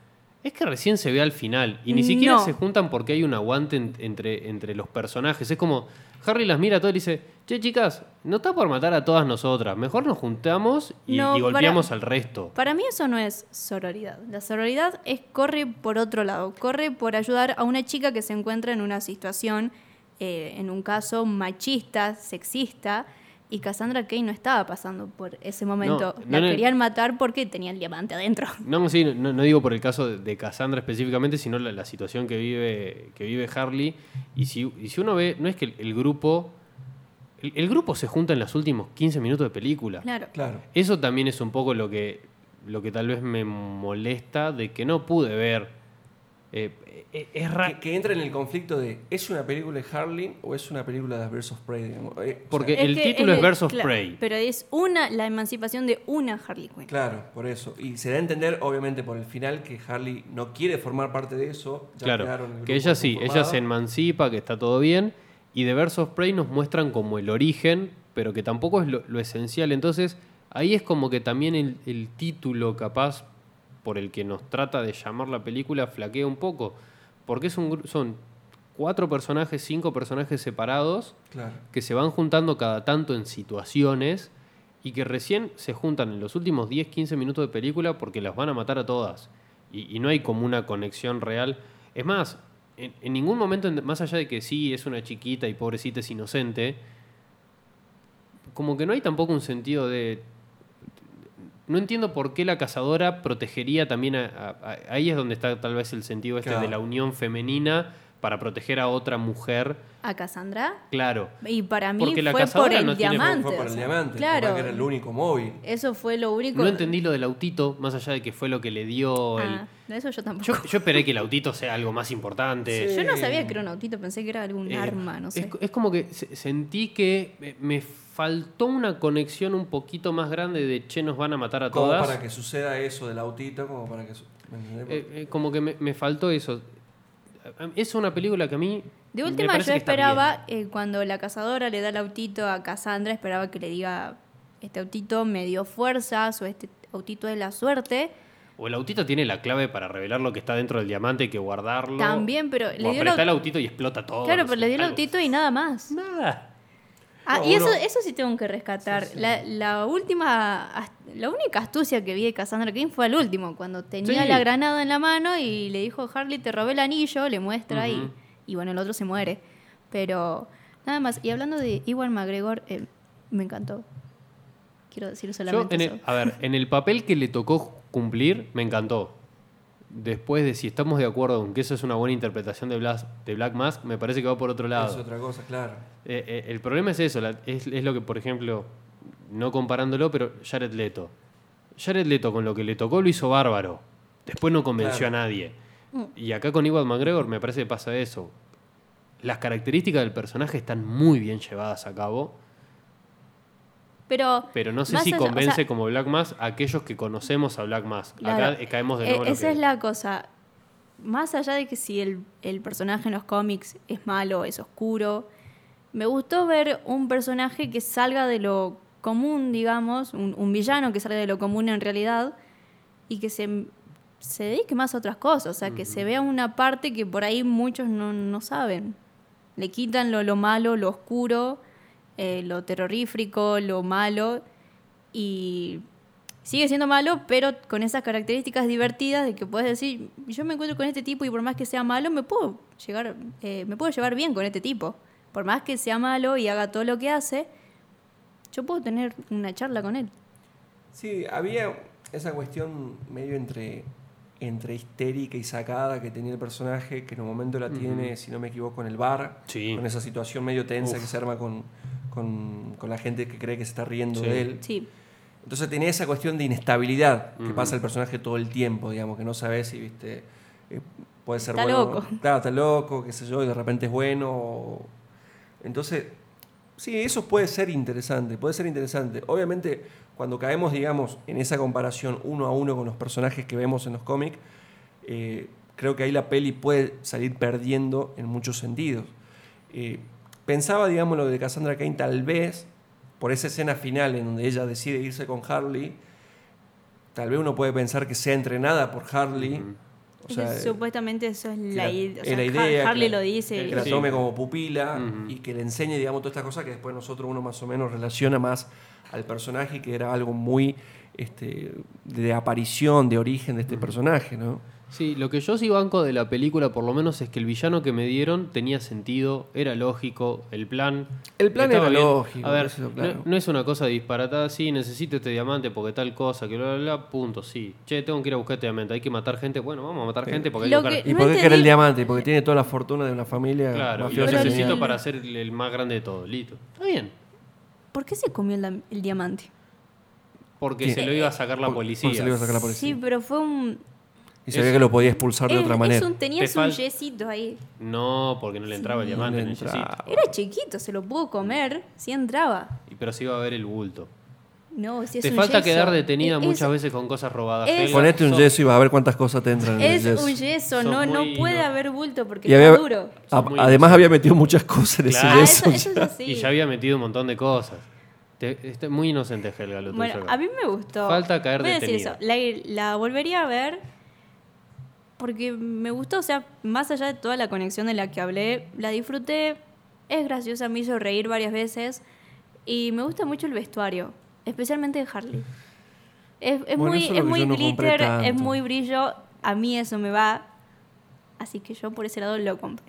Es que recién se ve al final. Y ni siquiera No. se juntan porque hay un aguante en- entre, entre los personajes. Es como. Harry las mira a todas y dice: Che, chicas, no está por matar a todas nosotras. Mejor nos juntamos y, No, y golpeamos para- al resto. Para mí eso no es sororidad. La sororidad es corre por otro lado, corre por ayudar a una chica que se encuentra en una situación, eh, en un caso machista, sexista, y Cassandra Kane no estaba pasando por ese momento. no la querían matar porque tenía el diamante adentro. No, sí, no, no digo por el caso de, de Cassandra específicamente, sino la, la situación que vive, que vive Harley. Y si, y si uno ve, no es que el, el grupo. El, el grupo se junta en los últimos 15 minutos de película. Claro. Claro. Eso también es un poco lo que, lo que tal vez me molesta de que no pude ver. Eh, eh, es Que, entra en el conflicto de ¿es una película de Harley o es una película de Birds of Prey? digamos? Eh, o Porque sea, el título es de- Birds of claro, Prey. Pero es una, la emancipación de una Harley Quinn. Claro, por eso. Y se da a entender, obviamente, por el final que Harley no quiere formar parte de eso. Ya Claro, el que ella sí, ella se emancipa, que está todo bien. Y de Birds of Prey nos muestran como el origen, pero que tampoco es lo, lo esencial. Entonces, ahí es como que también el, el título capaz por el que nos trata de llamar la película flaquea un poco. Porque es un, gru- son cuatro personajes, cinco personajes separados Claro. que se van juntando cada tanto en situaciones y que recién se juntan en los últimos 10, 15 minutos de película porque las van a matar a todas. Y, y no hay como una conexión real. Es más, en, en ningún momento, en- más allá de que sí es una chiquita y pobrecita es inocente, como que no hay tampoco un sentido de... No entiendo por qué la cazadora protegería también a, a- a- Ahí es donde está tal vez el sentido este Claro. de la unión femenina para proteger a otra mujer. A Cassandra. Claro. Y para mí Porque la fue por el no tiene- diamante. Fue por o el sea, diamante. Claro. que era el único móvil. Eso fue lo único. No entendí lo del autito, más allá de que fue lo que le dio el... Ah, eso yo tampoco. Yo, yo esperé que el autito sea algo más importante. Sí. Yo no sabía que era un autito, pensé que era algún Eh, arma, no sé. Es, es como que se- sentí que me- me faltó una conexión un poquito más grande de che, nos van a matar a Como todas. para que suceda eso del autito, como para que... Eh, eh, como que me, me faltó eso. Es una película que a mí. De última, yo esperaba, eh, cuando la cazadora le da el autito a Cassandra, esperaba que le diga, este autito me dio fuerzas o este autito es la suerte. O el autito tiene la clave para revelar lo que está dentro del diamante, hay que guardarlo. También, pero o le dio el autito y explota todo. Claro, no pero sé, le dio el autito y nada más. Nada. Ah, No, y eso, uno- eso sí tengo que rescatar. La, la última, la única astucia que vi de Cassandra King fue al último, cuando tenía Sí. la granada en la mano y le dijo Harley, te robé el anillo, le muestra Ujú. y, y bueno, el otro se muere. Pero nada más. Y hablando de Iwan McGregor, eh, me encantó. Quiero decir Yo, solamente en eso. el- a ver, en el papel que le tocó cumplir, me encantó. Después de si estamos de acuerdo con que eso es una buena interpretación de Black, de Black Mask, me parece que va por otro lado. Es otra cosa, claro. Eh, eh, el problema es eso, la- es, es lo que, por ejemplo, no comparándolo, pero Jared Leto. Jared Leto con lo que le tocó lo hizo bárbaro. Después no convenció Claro. a nadie. Y acá con Iwan McGregor me parece que pasa eso. Las características del personaje están muy bien llevadas a cabo, Pero, pero no sé si allá- o convence sea, como Black Mask a aquellos que conocemos a Black Mask. Claro. Acá eh, caemos de Eh, nuevo lo esa que- es la cosa. Más allá de que si el, el personaje en los cómics es malo, es oscuro, me gustó ver un personaje que salga de lo común, digamos, un, un villano que salga de lo común en realidad y que se, se dedique más a otras cosas, o sea, que se vea una parte que por ahí muchos no, no saben. Le quitan lo, lo malo, lo oscuro, eh, lo terrorífico, lo malo y sigue siendo malo, pero con esas características divertidas de que puedes decir, yo me encuentro con este tipo y por más que sea malo, me puedo llegar, eh, me puedo llevar bien con este tipo. Por más que sea malo y haga todo lo que hace, yo puedo tener una charla con él. Sí, había esa cuestión medio entre, entre histérica y sacada que tenía el personaje, que en un momento la tiene, si no me equivoco, en el bar, Sí. con esa situación medio tensa Uf. que se arma con, con, con la gente que cree que se está riendo Sí. de él. Sí, Entonces tenía esa cuestión de inestabilidad que Ujú. pasa el personaje todo el tiempo, digamos, que no sabes si, viste, eh, puede ser Está bueno. loco. Claro, está loco, qué sé yo, y de repente es bueno. o- Entonces, sí, eso puede ser interesante, puede ser interesante. Obviamente, cuando caemos, digamos, en esa comparación uno a uno con los personajes que vemos en los cómics, eh, creo que ahí la peli puede salir perdiendo en muchos sentidos. Eh, pensaba, digamos, lo de Cassandra Cain tal vez, por esa escena final en donde ella decide irse con Harley, tal vez uno puede pensar que sea entrenada por Harley Ujú. O sea, Eso, supuestamente eso es la, la, ide- o es sea, la Har- idea. que Harley la- lo dice. Que la Sí. tome como pupila y que le enseñe, digamos, todas estas cosas que después nosotros uno más o menos relaciona más al personaje, que era algo muy este, de aparición, de origen de este personaje, ¿no? Sí, lo que yo sí banco de la película, por lo menos, es que el villano que me dieron tenía sentido, era lógico, el plan. El plan era bien. lógico, A ver, eso, no- claro. no, es una cosa disparatada, sí, necesito este diamante porque tal cosa, que bla, bla, bla, punto, sí. Che, tengo que ir a buscar este diamante, hay que matar gente, bueno, vamos a matar gente porque hay que buscar. que- ¿Y No por qué quiere el diamante? Porque tiene toda la fortuna de una familia Claro, y lo necesito para ser el, más grande de todos, listo. Está bien. ¿Por qué se comió el, diamante? Porque ¿Qué? se lo iba a sacar la policía. se lo iba a sacar la policía. Sí, pero fue un... Y sabía Es- que lo podía expulsar de es- otra es manera. un- tenías Te un yesito ahí. No, porque no le entraba el diamante No en el yesito. Era chiquito, se lo pudo comer, sí entraba. Y- Pero sí iba a ver el bulto. No, si es Te un falta yeso. quedar detenida Es- muchas veces con cosas robadas. es- Helga. Ponete un Sos- yeso y vas a ver cuántas cosas te entran en Es el yeso. un yeso, Sos no, muy- no puede no. haber bulto porque Y está había- duro. a- muy además había metido muchas cosas en Claro. Ah, ese eso, yeso. eso es así. Y ya había metido un montón de cosas. Te, está muy inocente, Helga, lo tuyo Bueno, acá. a mí me gustó. Falta caer Voy a decir eso. detenida. La, la volvería a ver porque me gustó, o sea, más allá de toda la conexión de la que hablé, la disfruté. Es graciosa, me hizo reír varias veces y me gusta mucho el vestuario, especialmente de Harley. Es, es Bueno, muy, es muy yo no glitter, es muy brillo. A mí eso me va. Así que yo por ese lado lo compré.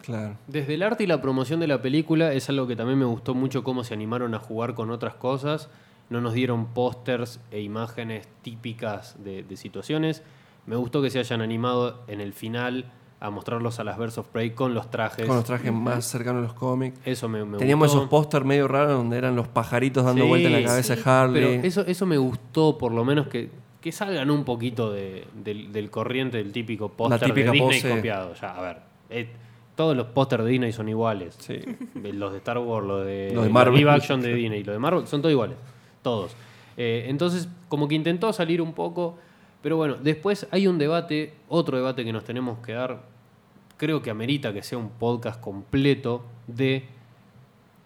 Claro. Desde el arte y la promoción de la película es algo que también me gustó mucho cómo se animaron a jugar con otras cosas. No nos dieron pósters e imágenes típicas de, de situaciones. Me gustó que se hayan animado en el final a mostrarlos a las Birds of Prey con los trajes. Con los trajes más cercanos a los cómics. Eso me, me Teníamos gustó. esos póster medio raros donde eran los pajaritos dando Sí, vuelta en la cabeza sí. de Harley. Pero eso, eso me gustó, por lo menos que, que salgan un poquito de- del, del corriente del típico póster de Disney pose. copiado. Ya, a ver, eh, todos los pósters de Disney son iguales. Sí. Los de Star Wars, los de, Los de Marvel. live action de Disney, los de Marvel, son todos iguales. Todos. Eh, entonces, como que intentó salir un poco. Pero bueno, después hay un debate, otro debate que nos tenemos que dar. Creo que amerita que sea un podcast completo de.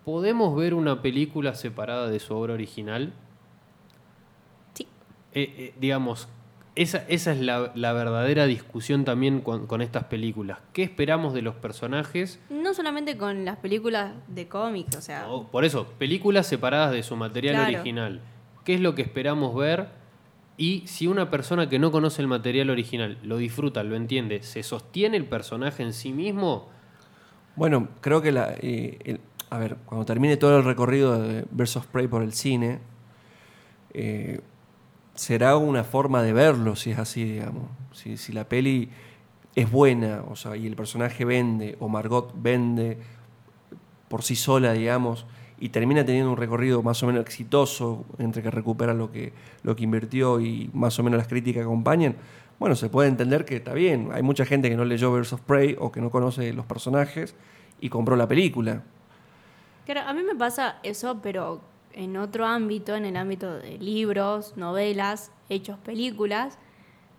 ¿Podemos ver una película separada de su obra original? Sí. Eh, eh, digamos, esa, esa es la, la verdadera discusión también con, con estas películas. ¿Qué esperamos de los personajes? No solamente con las películas de cómics, o sea, por eso, películas separadas de su material Claro. original. ¿Qué es lo que esperamos ver? Y si una persona que no conoce el material original lo disfruta, lo entiende, ¿se sostiene el personaje en sí mismo? Bueno, creo que la. eh, a ver, cuando termine todo el recorrido de of Prey por el cine, eh, será una forma de verlo, si es así, digamos. Si, si la peli es buena, o sea, y el personaje vende, o Margot vende por sí sola, digamos, y termina teniendo un recorrido más o menos exitoso, entre que recupera lo que, lo que invirtió y más o menos las críticas acompañan, bueno, se puede entender que está bien. Hay mucha gente que no leyó Birds of Prey o que no conoce los personajes y compró la película. Claro, a mí me pasa eso, pero en otro ámbito, en el ámbito de libros, novelas, hechos, películas,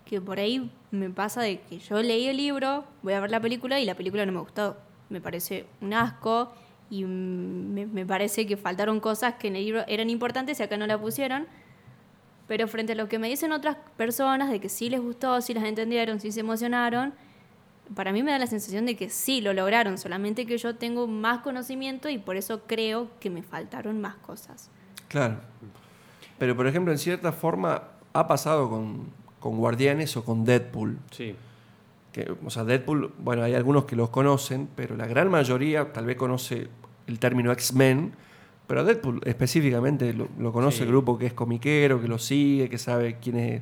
que por ahí me pasa de que yo leí el libro, voy a ver la película y la película no me gustó. Me parece un asco y me, me parece que faltaron cosas que en el libro eran importantes y acá no la pusieron. Pero frente a lo que me dicen otras personas de que sí les gustó, sí las entendieron, sí se emocionaron, para mí me da la sensación de que sí lo lograron, solamente que yo tengo más conocimiento y por eso creo que me faltaron más cosas. Claro. Pero, por ejemplo, en cierta forma ha pasado con, con Guardianes o con Deadpool. Sí. Que, o sea, Deadpool, bueno, hay algunos que los conocen, pero la gran mayoría tal vez conoce el término X-Men, pero Deadpool específicamente lo, lo conoce Sí. el grupo que es comiquero, que lo sigue, que sabe quién es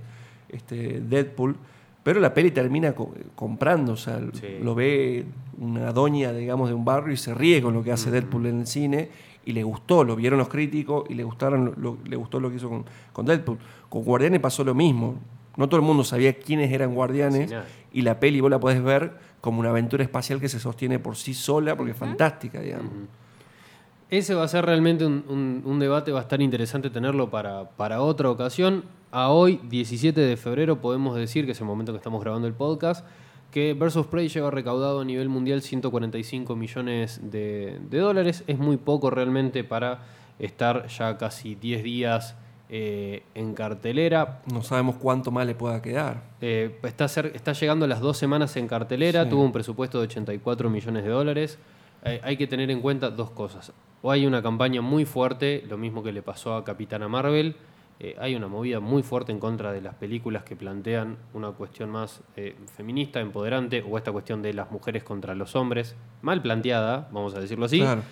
este, Deadpool. Pero la peli termina co- comprando, o sea, Sí. lo ve una doña, digamos, de un barrio y se ríe con lo que hace Deadpool en el cine y le gustó, lo vieron los críticos y le, gustaron, lo- le gustó lo que hizo con, con Deadpool. Con Guardianes pasó lo mismo. No todo el mundo sabía quiénes eran Guardianes Sí, y la peli vos la podés ver como una aventura espacial que se sostiene por sí sola porque es fantástica, digamos. Ese va a ser realmente un, un- un debate, va a estar interesante tenerlo para, para otra ocasión. A hoy, 17 de febrero, podemos decir, que es el momento que estamos grabando el podcast, que Versus Prey lleva recaudado a nivel mundial 145 millones de, de dólares. Es muy poco realmente para estar ya casi 10 días eh, en cartelera. No sabemos cuánto más le pueda quedar. Eh, está, llegando a las dos semanas en cartelera, Sí. tuvo un presupuesto de 84 millones de dólares. Eh, hay que tener en cuenta dos cosas. O hay una campaña muy fuerte, lo mismo que le pasó a Capitana Marvel. Eh, hay una movida muy fuerte en contra de las películas que plantean una cuestión más eh, feminista, empoderante, o esta cuestión de las mujeres contra los hombres, mal planteada, vamos a decirlo así. Claro.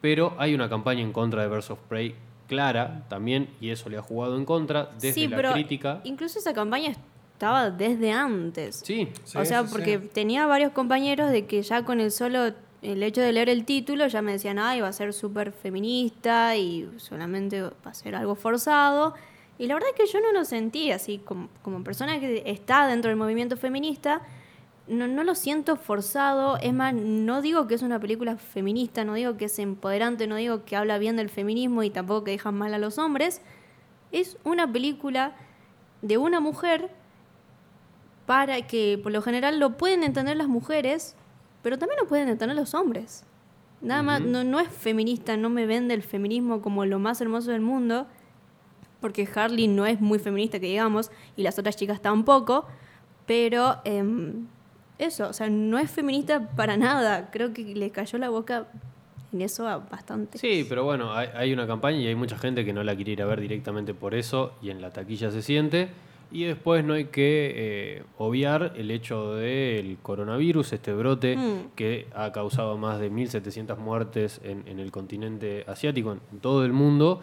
Pero hay una campaña en contra de Birds of Prey clara también, y eso le ha jugado en contra desde sí, la pero crítica. incluso esa campaña estaba desde antes. Sí, Sí, o sea, sí, porque sí. tenía varios compañeros de que ya con el solo el hecho de leer el título ya me decían, ay, va a ser súper feminista y solamente va a ser algo forzado. Y la verdad es que yo no lo sentí así, como, como persona que está dentro del movimiento feminista, no, no lo siento forzado. Es más, no digo que es una película feminista, no digo que es empoderante, no digo que habla bien del feminismo y tampoco que deja mal a los hombres. Es una película de una mujer para que por lo general lo pueden entender las mujeres, pero también lo pueden entender los hombres. Nada más, no, no es feminista, no me vende el feminismo como lo más hermoso del mundo, porque Harley no es muy feminista, que digamos, y las otras chicas tampoco, pero em, eso, o sea, no es feminista para nada. Creo que le cayó la boca en eso a bastante. Sí, pero bueno, hay, hay una campaña y hay mucha gente que no la quiere ir a ver directamente por eso y en la taquilla se siente. Y después no hay que eh, obviar el hecho del coronavirus, este brote Mm. que ha causado más de 1.700 muertes en, en el continente asiático, en, en todo el mundo,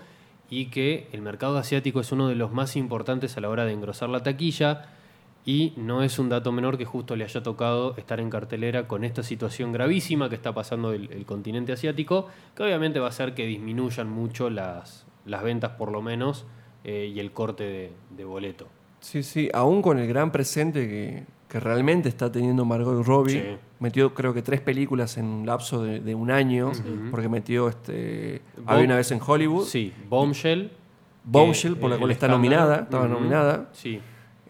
y que el mercado asiático es uno de los más importantes a la hora de engrosar la taquilla. Y no es un dato menor que justo le haya tocado estar en cartelera con esta situación gravísima que está pasando el, el continente asiático, que obviamente va a hacer que disminuyan mucho las, las ventas por lo menos eh, y el corte de, de boleto. Sí, sí, aún con el gran presente que, que realmente está teniendo Margot Robbie. Sí. Metió creo que tres películas en un lapso de, de un año, porque metió este Bom- Había una vez en Hollywood, Sí, Bombshell. Bombshell, por la cual está nominada, estaba nominada. Sí.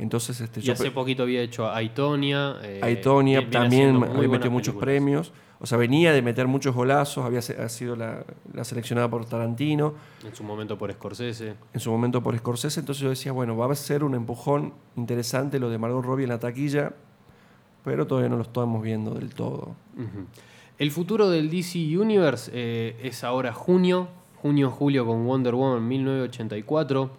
Entonces, este, Y yo hace poquito había hecho a Aitonia. eh, Aitonia también había metido muchos películas. premios. O sea, venía de meter muchos golazos, había ha sido la, la seleccionada por Tarantino, En su momento por Scorsese. en su momento por Scorsese. Entonces yo decía, bueno, va a ser un empujón interesante lo de Margot Robbie en la taquilla, pero todavía no lo estamos viendo del todo. El futuro del DC Universe eh, es ahora junio, junio-julio con Wonder Woman 1984.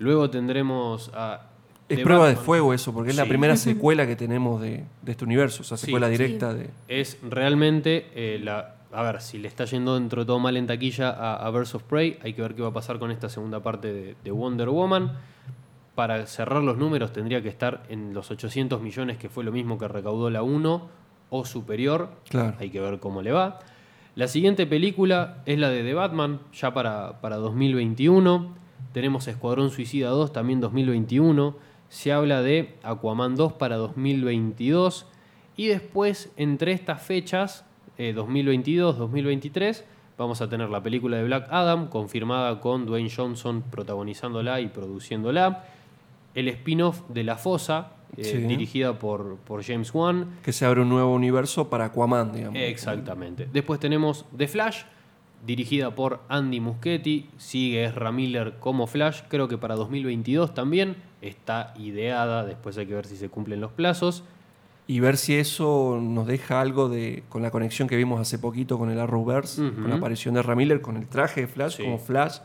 Luego tendremos a... Es prueba de fuego eso, porque es la primera secuela que tenemos de, de este universo, o sea, secuela Sí. directa de... Es realmente eh, la... A ver, si le está yendo dentro de todo mal en taquilla a, a of Prey, hay que ver qué va a pasar con esta segunda parte de, de Wonder Woman. Para cerrar los números tendría que estar en los 800 millones, que fue lo mismo que recaudó la 1 o superior. Claro. Hay que ver cómo le va. La siguiente película es la de The Batman, ya para, para 2021. Tenemos Escuadrón Suicida 2, también 2021. Se habla de Aquaman 2 para 2022. Y después, entre estas fechas, eh, 2022, 2023, vamos a tener la película de Black Adam, confirmada con Dwayne Johnson protagonizándola y produciéndola. El spin-off de La Fosa, eh, Sí. dirigida por, por James Wan. Que se abre un nuevo universo para Aquaman, digamos. Exactamente. Después tenemos The Flash, dirigida por Andy Muschietti. Sigue Ezra Miller como Flash. Creo que para 2022 también está ideada. Después hay que ver si se cumplen los plazos. Y ver si eso nos deja algo de con la conexión que vimos hace poquito con el Arrowverse, con la aparición de Ramiller, con el traje de Flash, Sí. como Flash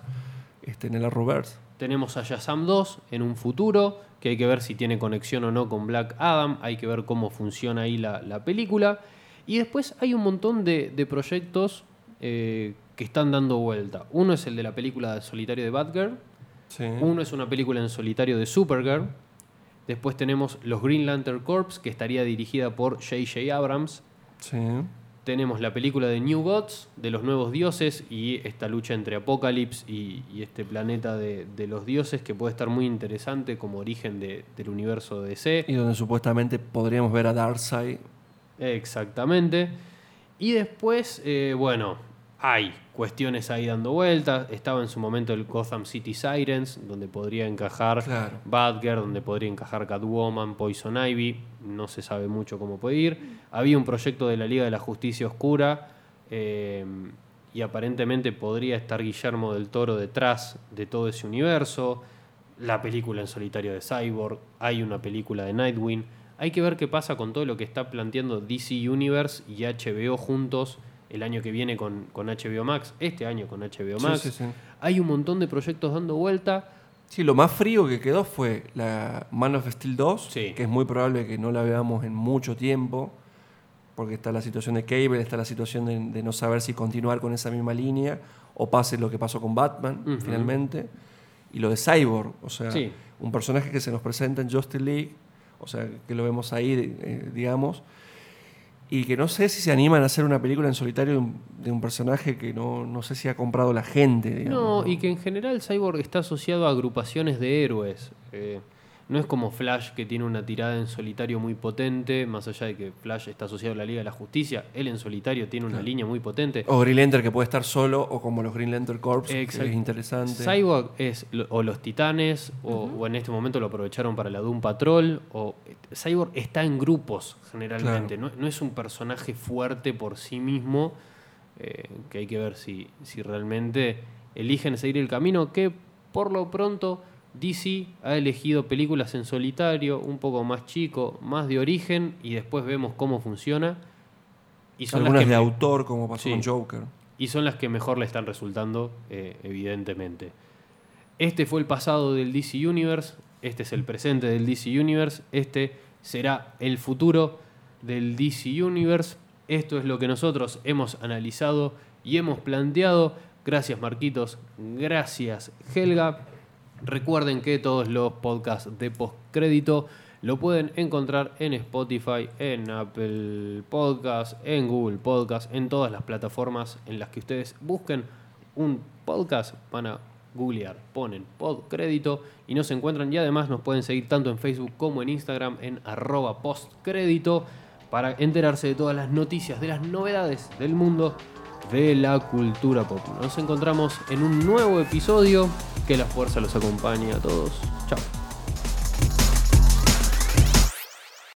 este, en el Arrowverse. Tenemos a Shazam 2 en un futuro, que hay que ver si tiene conexión o no con Black Adam, hay que ver cómo funciona ahí la, la película. Y después hay un montón de, de proyectos eh, que están dando vuelta. Uno es el de la película de solitario de Batgirl, Sí. uno es una película en solitario de Supergirl. Después tenemos los Green Lantern Corps, que estaría dirigida por J.J. Abrams. Sí. Tenemos la película de New Gods, de los nuevos dioses, y esta lucha entre Apocalipsis y, y este planeta de, de los dioses, que puede estar muy interesante como origen de- del universo DC. Y donde supuestamente podríamos ver a Darkseid. Exactamente. Y después, eh, bueno, hay cuestiones ahí dando vueltas. Estaba en su momento el Gotham City Sirens, donde podría encajar Claro. Batgirl, donde podría encajar Catwoman, Poison Ivy. No se sabe mucho cómo puede ir. Había un proyecto de la Liga de la Justicia Oscura. eh, y aparentemente podría estar Guillermo del Toro detrás de todo ese universo. la película en solitario de Cyborg, hay una película de Nightwing. Hay que ver qué pasa con todo lo que está planteando DC Universe y HBO juntos el año que viene con, con HBO Max, este año con HBO Max. sí, sí. Hay un montón de proyectos dando vuelta. Sí, lo más frío que quedó fue la Man of Steel 2, Sí. que es muy probable que no la veamos en mucho tiempo, porque está la situación de Cable, está la situación de, de no saber si continuar con esa misma línea o pase lo que pasó con Batman finalmente. Y lo de Cyborg, o sea, un personaje que se nos presenta en Justice League, o sea, que lo vemos ahí, eh, digamos, y que no sé si se animan a hacer una película en solitario de un, de un personaje que no, no sé si ha comprado la gente. digamos, No, y que en general Cyborg está asociado a agrupaciones de héroes. Eh, no es como Flash que tiene una tirada en solitario muy potente, más allá de que Flash está asociado a la Liga de la Justicia, él en solitario tiene una línea muy potente. O Green Lantern que puede estar solo, o como los Green Lantern Corps, que es interesante. Cyborg es o los Titanes, o, o en este momento lo aprovecharon para la Doom Patrol, o Cyborg está en grupos generalmente, no, no es un personaje fuerte por sí mismo, eh, que hay que ver si, si realmente eligen seguir el camino que por lo pronto DC ha elegido películas en solitario, un poco más chico, más de origen, y después vemos cómo funciona. Y son las Algunas que de autor, como pasó Sí. con Joker. y son las que mejor le están resultando, eh, evidentemente. Este fue el pasado del DC Universe, este es el presente del DC Universe, este será el futuro del DC Universe. Esto es lo que nosotros hemos analizado y hemos planteado. Gracias Marquitos, gracias Helga. Recuerden que todos los podcasts de postcrédito lo pueden encontrar en Spotify, en Apple Podcasts, en Google Podcasts, en todas las plataformas en las que ustedes busquen un podcast, van a googlear, ponen podcrédito y nos encuentran. Y además nos pueden seguir tanto en Facebook como en Instagram en arroba postcrédito para enterarse de todas las noticias, de las novedades del mundo de la cultura pop. Nos encontramos en un nuevo episodio. Que la fuerza los acompañe a todos. Chao.